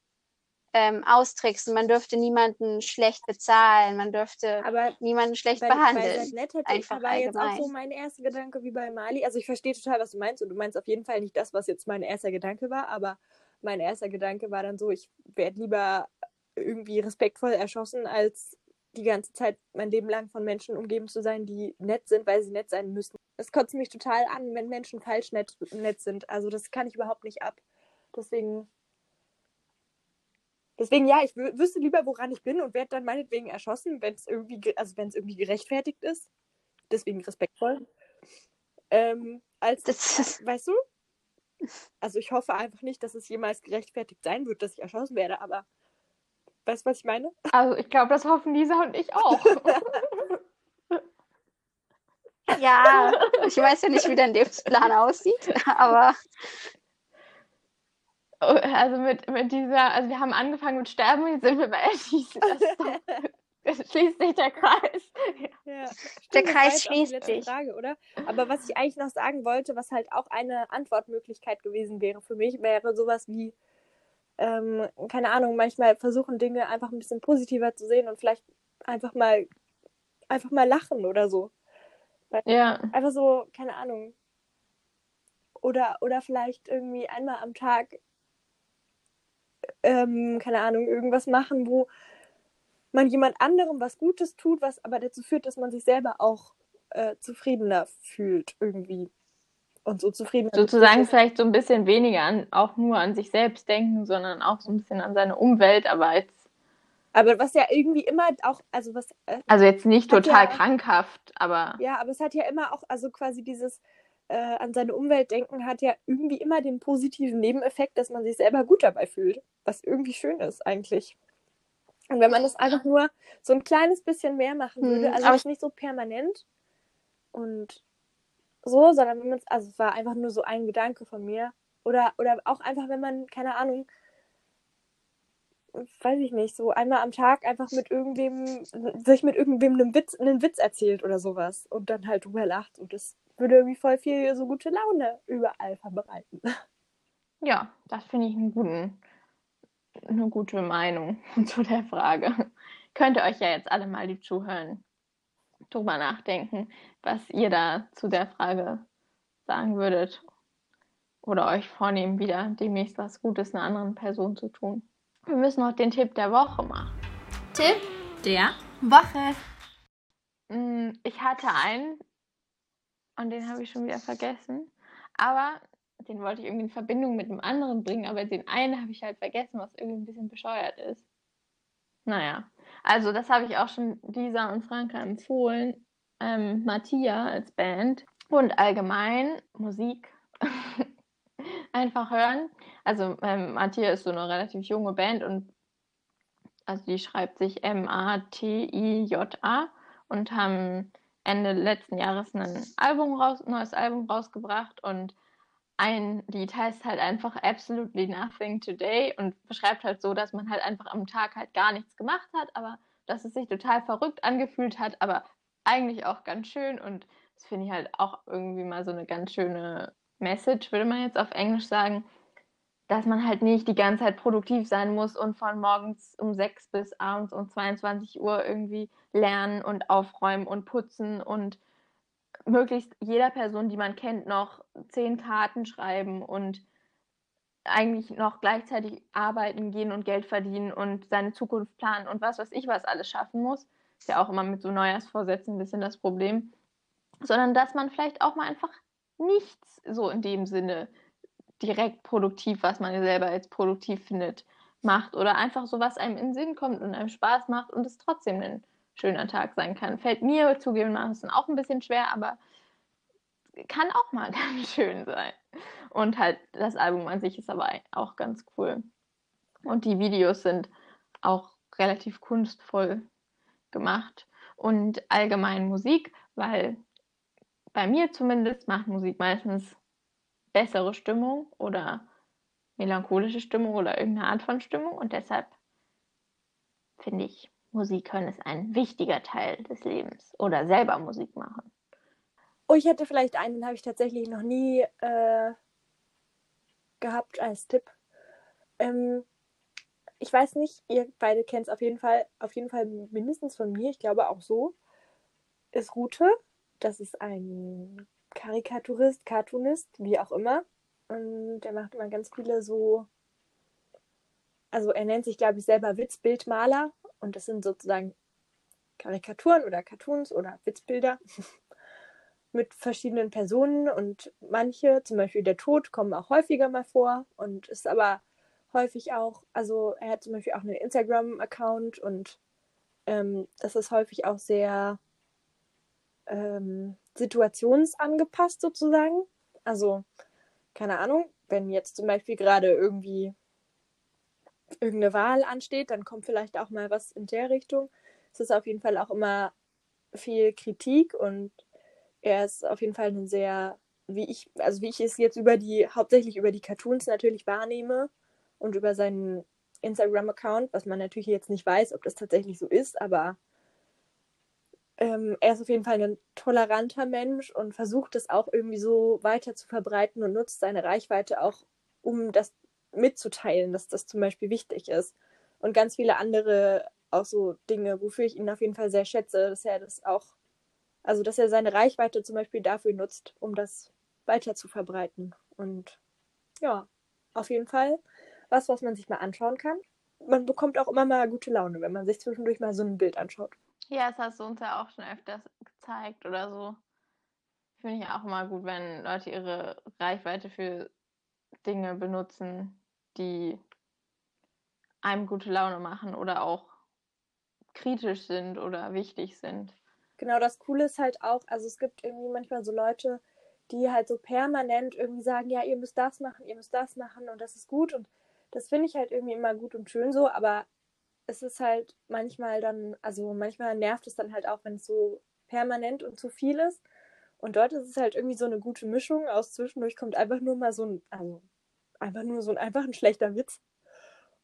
ähm, austricksen, man dürfte niemanden schlecht bezahlen, man dürfte Aber niemanden schlecht bei, bei behandeln. Nett hätte ich, Einfach war jetzt auch so mein erster Gedanke wie bei Mali. Also ich verstehe total, was du meinst und du meinst auf jeden Fall nicht das, was jetzt mein erster Gedanke war, aber mein erster Gedanke war dann so, ich werde lieber irgendwie respektvoll erschossen, als die ganze Zeit mein Leben lang von Menschen umgeben zu sein, die nett sind, weil sie nett sein müssen. Es kotzt mich total an, wenn Menschen falsch nett, nett sind. Also das kann ich überhaupt nicht ab. Deswegen, deswegen ja, ich wü wüsste lieber, woran ich bin und werde dann meinetwegen erschossen, wenn es irgendwie, ge- also wenn es irgendwie gerechtfertigt ist. Deswegen respektvoll. Ähm, als, Das [laughs] weißt du? Also ich hoffe einfach nicht, dass es jemals gerechtfertigt sein wird, dass ich erschossen werde, aber weißt du, was ich meine? Also ich glaube, das hoffen Lisa und ich auch. [laughs] ja, ich weiß ja nicht, wie dein Lebensplan aussieht, aber Also mit, mit dieser, also wir haben angefangen mit Sterben jetzt sind wir bei Erschießen. Das, schließt sich der Kreis. Ja, Der stimmt, Kreis schließt sich. Frage, oder? Aber was ich eigentlich noch sagen wollte, was halt auch eine Antwortmöglichkeit gewesen wäre für mich, wäre sowas wie, ähm, keine Ahnung, manchmal versuchen Dinge einfach ein bisschen positiver zu sehen und vielleicht einfach mal, einfach mal lachen oder so. Ja, Einfach so, keine Ahnung. Oder, oder vielleicht irgendwie einmal am Tag, ähm, keine Ahnung, irgendwas machen, wo man jemand anderem was Gutes tut, was aber dazu führt, dass man sich selber auch äh, zufriedener fühlt irgendwie. Und so zufriedener. sozusagen vielleicht so ein bisschen weniger an, auch nur an sich selbst denken, sondern auch so ein bisschen an seine Umwelt, aber jetzt, Aber was ja irgendwie immer auch, also was, äh, also jetzt nicht total ja- krankhaft, aber Ja, aber es hat ja immer auch, also quasi dieses äh, an seine Umwelt denken hat ja irgendwie immer den positiven Nebeneffekt, dass man sich selber gut dabei fühlt, was irgendwie schön ist eigentlich. Und wenn man das einfach nur so ein kleines bisschen mehr machen würde, Hm, also aber nicht so permanent und so, sondern wenn man es, also es war einfach nur so ein Gedanke von mir. Oder, oder auch einfach, wenn man, keine Ahnung, weiß ich nicht, so einmal am Tag einfach mit irgendwem, sich mit irgendwem einen Witz, einen Witz erzählt oder sowas und dann halt drüber lacht. Und das würde irgendwie voll viel so gute Laune überall verbreiten. ja, das finde ich einen guten, eine gute Meinung [laughs] zu der Frage. Könnt ihr euch ja jetzt alle mal, die zuhören, drüber nachdenken, was ihr da zu der Frage sagen würdet. Oder euch vornehmen, wieder demnächst was Gutes einer anderen Person zu tun. Wir müssen noch den Tipp der Woche machen. Tipp der Woche. Mm, Ich hatte einen und den habe ich schon wieder vergessen. Aber den wollte ich irgendwie in Verbindung mit einem anderen bringen, aber den einen habe ich halt vergessen, was irgendwie ein bisschen bescheuert ist. Naja, also das habe ich auch schon Lisa und Franka empfohlen. Ähm, Mattia als Band und allgemein Musik [laughs] einfach hören. Also ähm, Mattia ist so eine relativ junge Band und also die schreibt sich M-A-T-I-J-A und haben Ende letzten Jahres ein Album raus, neues Album rausgebracht und ein Lied heißt halt einfach Absolutely Nothing Today und beschreibt halt so, dass man halt einfach am Tag halt gar nichts gemacht hat, aber dass es sich total verrückt angefühlt hat, aber eigentlich auch ganz schön und das finde ich halt auch irgendwie mal so eine ganz schöne Message, würde man jetzt auf Englisch sagen, dass man halt nicht die ganze Zeit produktiv sein muss und von morgens um 6 bis abends um 22 Uhr irgendwie lernen und aufräumen und putzen und möglichst jeder Person, die man kennt, noch zehn Karten schreiben und eigentlich noch gleichzeitig arbeiten gehen und Geld verdienen und seine Zukunft planen und was weiß ich was alles schaffen muss. Ist ja auch immer mit so Neujahrsvorsätzen ein bisschen das Problem. Sondern dass man vielleicht auch mal einfach nichts so in dem Sinne direkt produktiv, was man selber als produktiv findet, macht oder einfach so, was einem in den Sinn kommt und einem Spaß macht und es trotzdem ein schöner Tag sein kann. Fällt mir zugegebenermaßen auch ein bisschen schwer, aber kann auch mal [laughs] ganz schön sein. Und halt das Album an sich ist aber auch ganz cool. Und die Videos sind auch relativ kunstvoll gemacht und allgemein Musik, weil bei mir zumindest macht Musik meistens bessere Stimmung oder melancholische Stimmung oder irgendeine Art von Stimmung und deshalb finde ich, Musik hören ist ein wichtiger Teil des Lebens oder selber Musik machen. Oh, ich hätte vielleicht einen, den habe ich tatsächlich noch nie äh, gehabt als Tipp. Ähm, ich weiß nicht, ihr beide kennt es auf jeden Fall, auf jeden Fall mindestens von mir, ich glaube auch so, ist Rute. Das ist ein Karikaturist, Cartoonist, wie auch immer. Und der macht immer ganz viele so, also er nennt sich, glaube ich, selber Witzbildmaler. Und das sind sozusagen Karikaturen oder Cartoons oder Witzbilder [laughs] mit verschiedenen Personen. Und manche, zum Beispiel der Tod, kommen auch häufiger mal vor und ist aber häufig auch, also er hat zum Beispiel auch einen Instagram-Account und ähm, das ist häufig auch sehr ähm, situationsangepasst sozusagen. Also, keine Ahnung, wenn jetzt zum Beispiel gerade irgendwie irgendeine Wahl ansteht, dann kommt vielleicht auch mal was in der Richtung. Es ist auf jeden Fall auch immer viel Kritik und er ist auf jeden Fall ein sehr, wie ich, also wie ich es jetzt über die, hauptsächlich über die Cartoons natürlich wahrnehme, und über seinen Instagram-Account, was man natürlich jetzt nicht weiß, ob das tatsächlich so ist, aber ähm, er ist auf jeden Fall ein toleranter Mensch und versucht es auch irgendwie so weiter zu verbreiten und nutzt seine Reichweite auch, um das mitzuteilen, dass das zum Beispiel wichtig ist. Und ganz viele andere auch so Dinge, wofür ich ihn auf jeden Fall sehr schätze, dass er das auch, also dass er seine Reichweite zum Beispiel dafür nutzt, um das weiter zu verbreiten. Und ja, auf jeden Fall was, was man sich mal anschauen kann. Man bekommt auch immer mal gute Laune, wenn man sich zwischendurch mal so ein Bild anschaut. Ja, das hast du uns ja auch schon öfters gezeigt oder so. Finde ich auch immer gut, wenn Leute ihre Reichweite für Dinge benutzen, die einem gute Laune machen oder auch kritisch sind oder wichtig sind. Genau, das Coole ist halt auch, also es gibt irgendwie manchmal so Leute, die halt so permanent irgendwie sagen, ja, ihr müsst das machen, ihr müsst das machen und das ist gut und das finde ich halt irgendwie immer gut und schön so, aber es ist halt manchmal dann, also manchmal nervt es dann halt auch, wenn es so permanent und zu viel ist. Und dort ist es halt irgendwie so eine gute Mischung aus zwischendurch kommt einfach nur mal so ein, also einfach nur so ein einfach ein schlechter Witz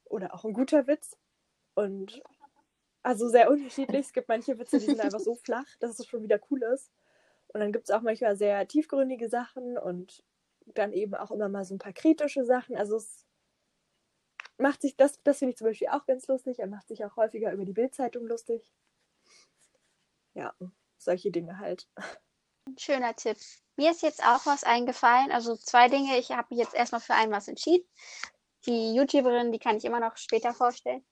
oder auch ein guter Witz. Und also sehr unterschiedlich. Es gibt manche Witze, die sind einfach so [laughs] flach, dass es schon wieder cool ist. Und dann gibt es auch manchmal sehr tiefgründige Sachen und dann eben auch immer mal so ein paar kritische Sachen. Also es macht sich, das, das finde ich zum Beispiel auch ganz lustig. Er macht sich auch häufiger über die Bildzeitung lustig. Ja, solche Dinge halt. Schöner Tipp. Mir ist jetzt auch was eingefallen. Also zwei Dinge. Ich habe jetzt erstmal für einen was entschieden. Die YouTuberin, die kann ich immer noch später vorstellen.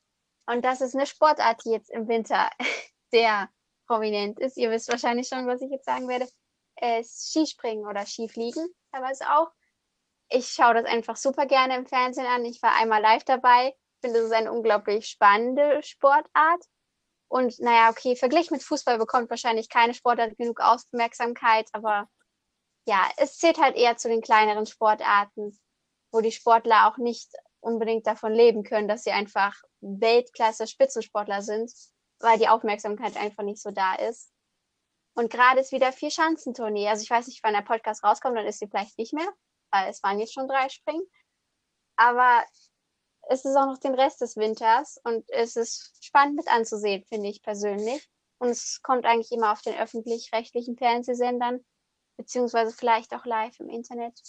Und das ist eine Sportart, die jetzt im Winter [laughs] sehr prominent ist. Ihr wisst wahrscheinlich schon, was ich jetzt sagen werde. Es Skispringen oder Skifliegen, teilweise auch ich schaue das einfach super gerne im Fernsehen an. Ich war einmal live dabei. Ich finde, es ist eine unglaublich spannende Sportart. Und naja, okay, verglichen mit Fußball bekommt wahrscheinlich keine Sportart genug Aufmerksamkeit, aber ja, es zählt halt eher zu den kleineren Sportarten, wo die Sportler auch nicht unbedingt davon leben können, dass sie einfach Weltklasse Spitzensportler sind, weil die Aufmerksamkeit einfach nicht so da ist. Und gerade ist wieder vier Schanzentournee. Also ich weiß nicht, wann der Podcast rauskommt, dann ist sie vielleicht nicht mehr weil es waren jetzt schon drei Springen. Aber es ist auch noch den Rest des Winters und es ist spannend mit anzusehen, finde ich persönlich. Und es kommt eigentlich immer auf den öffentlich-rechtlichen Fernsehsendern, beziehungsweise vielleicht auch live im Internet.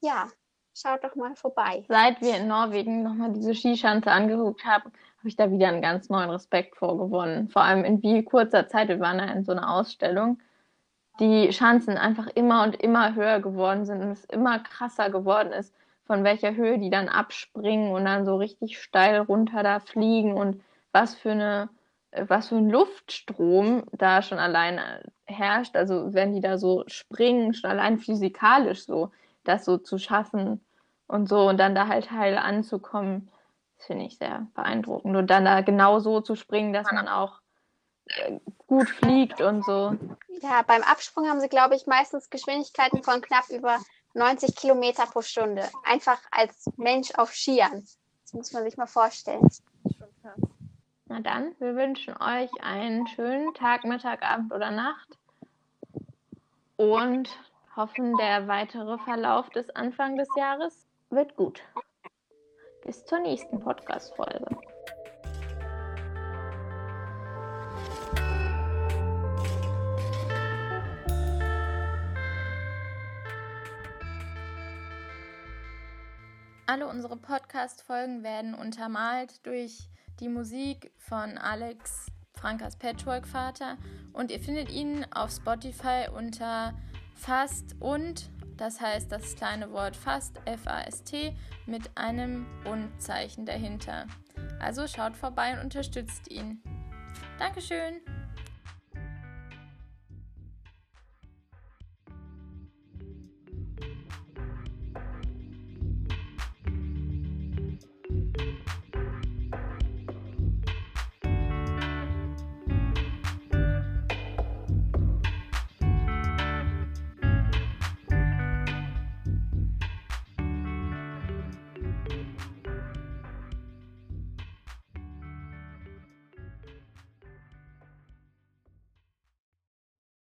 Ja, schaut doch mal vorbei. Seit wir in Norwegen nochmal diese Skischanze angeguckt haben, habe ich da wieder einen ganz neuen Respekt vorgewonnen. Vor allem in wie kurzer Zeit. Wir waren da in so einer Ausstellung die Schanzen einfach immer und immer höher geworden sind und es immer krasser geworden ist, von welcher Höhe die dann abspringen und dann so richtig steil runter da fliegen und was für eine was für ein Luftstrom da schon allein herrscht, also wenn die da so springen, schon allein physikalisch so, das so zu schaffen und so und dann da halt heil anzukommen, das finde ich sehr beeindruckend. Und dann da genau so zu springen, dass man auch gut fliegt und so. Ja, beim Absprung haben sie, glaube ich, meistens Geschwindigkeiten von knapp über 90 Kilometer pro Stunde. Einfach als Mensch auf Skiern. Das muss man sich mal vorstellen. Na dann, wir wünschen euch einen schönen Tag, Mittag, Abend oder Nacht und hoffen, der weitere Verlauf des Anfang des Jahres wird gut. Bis zur nächsten Podcast-Folge. Alle unsere Podcast-Folgen werden untermalt durch die Musik von Alex Frankas Patchwork-Vater und ihr findet ihn auf Spotify unter Fast und, das heißt das kleine Wort Fast, F-A-S-T, mit einem Und-Zeichen dahinter. Also schaut vorbei und unterstützt ihn. Dankeschön!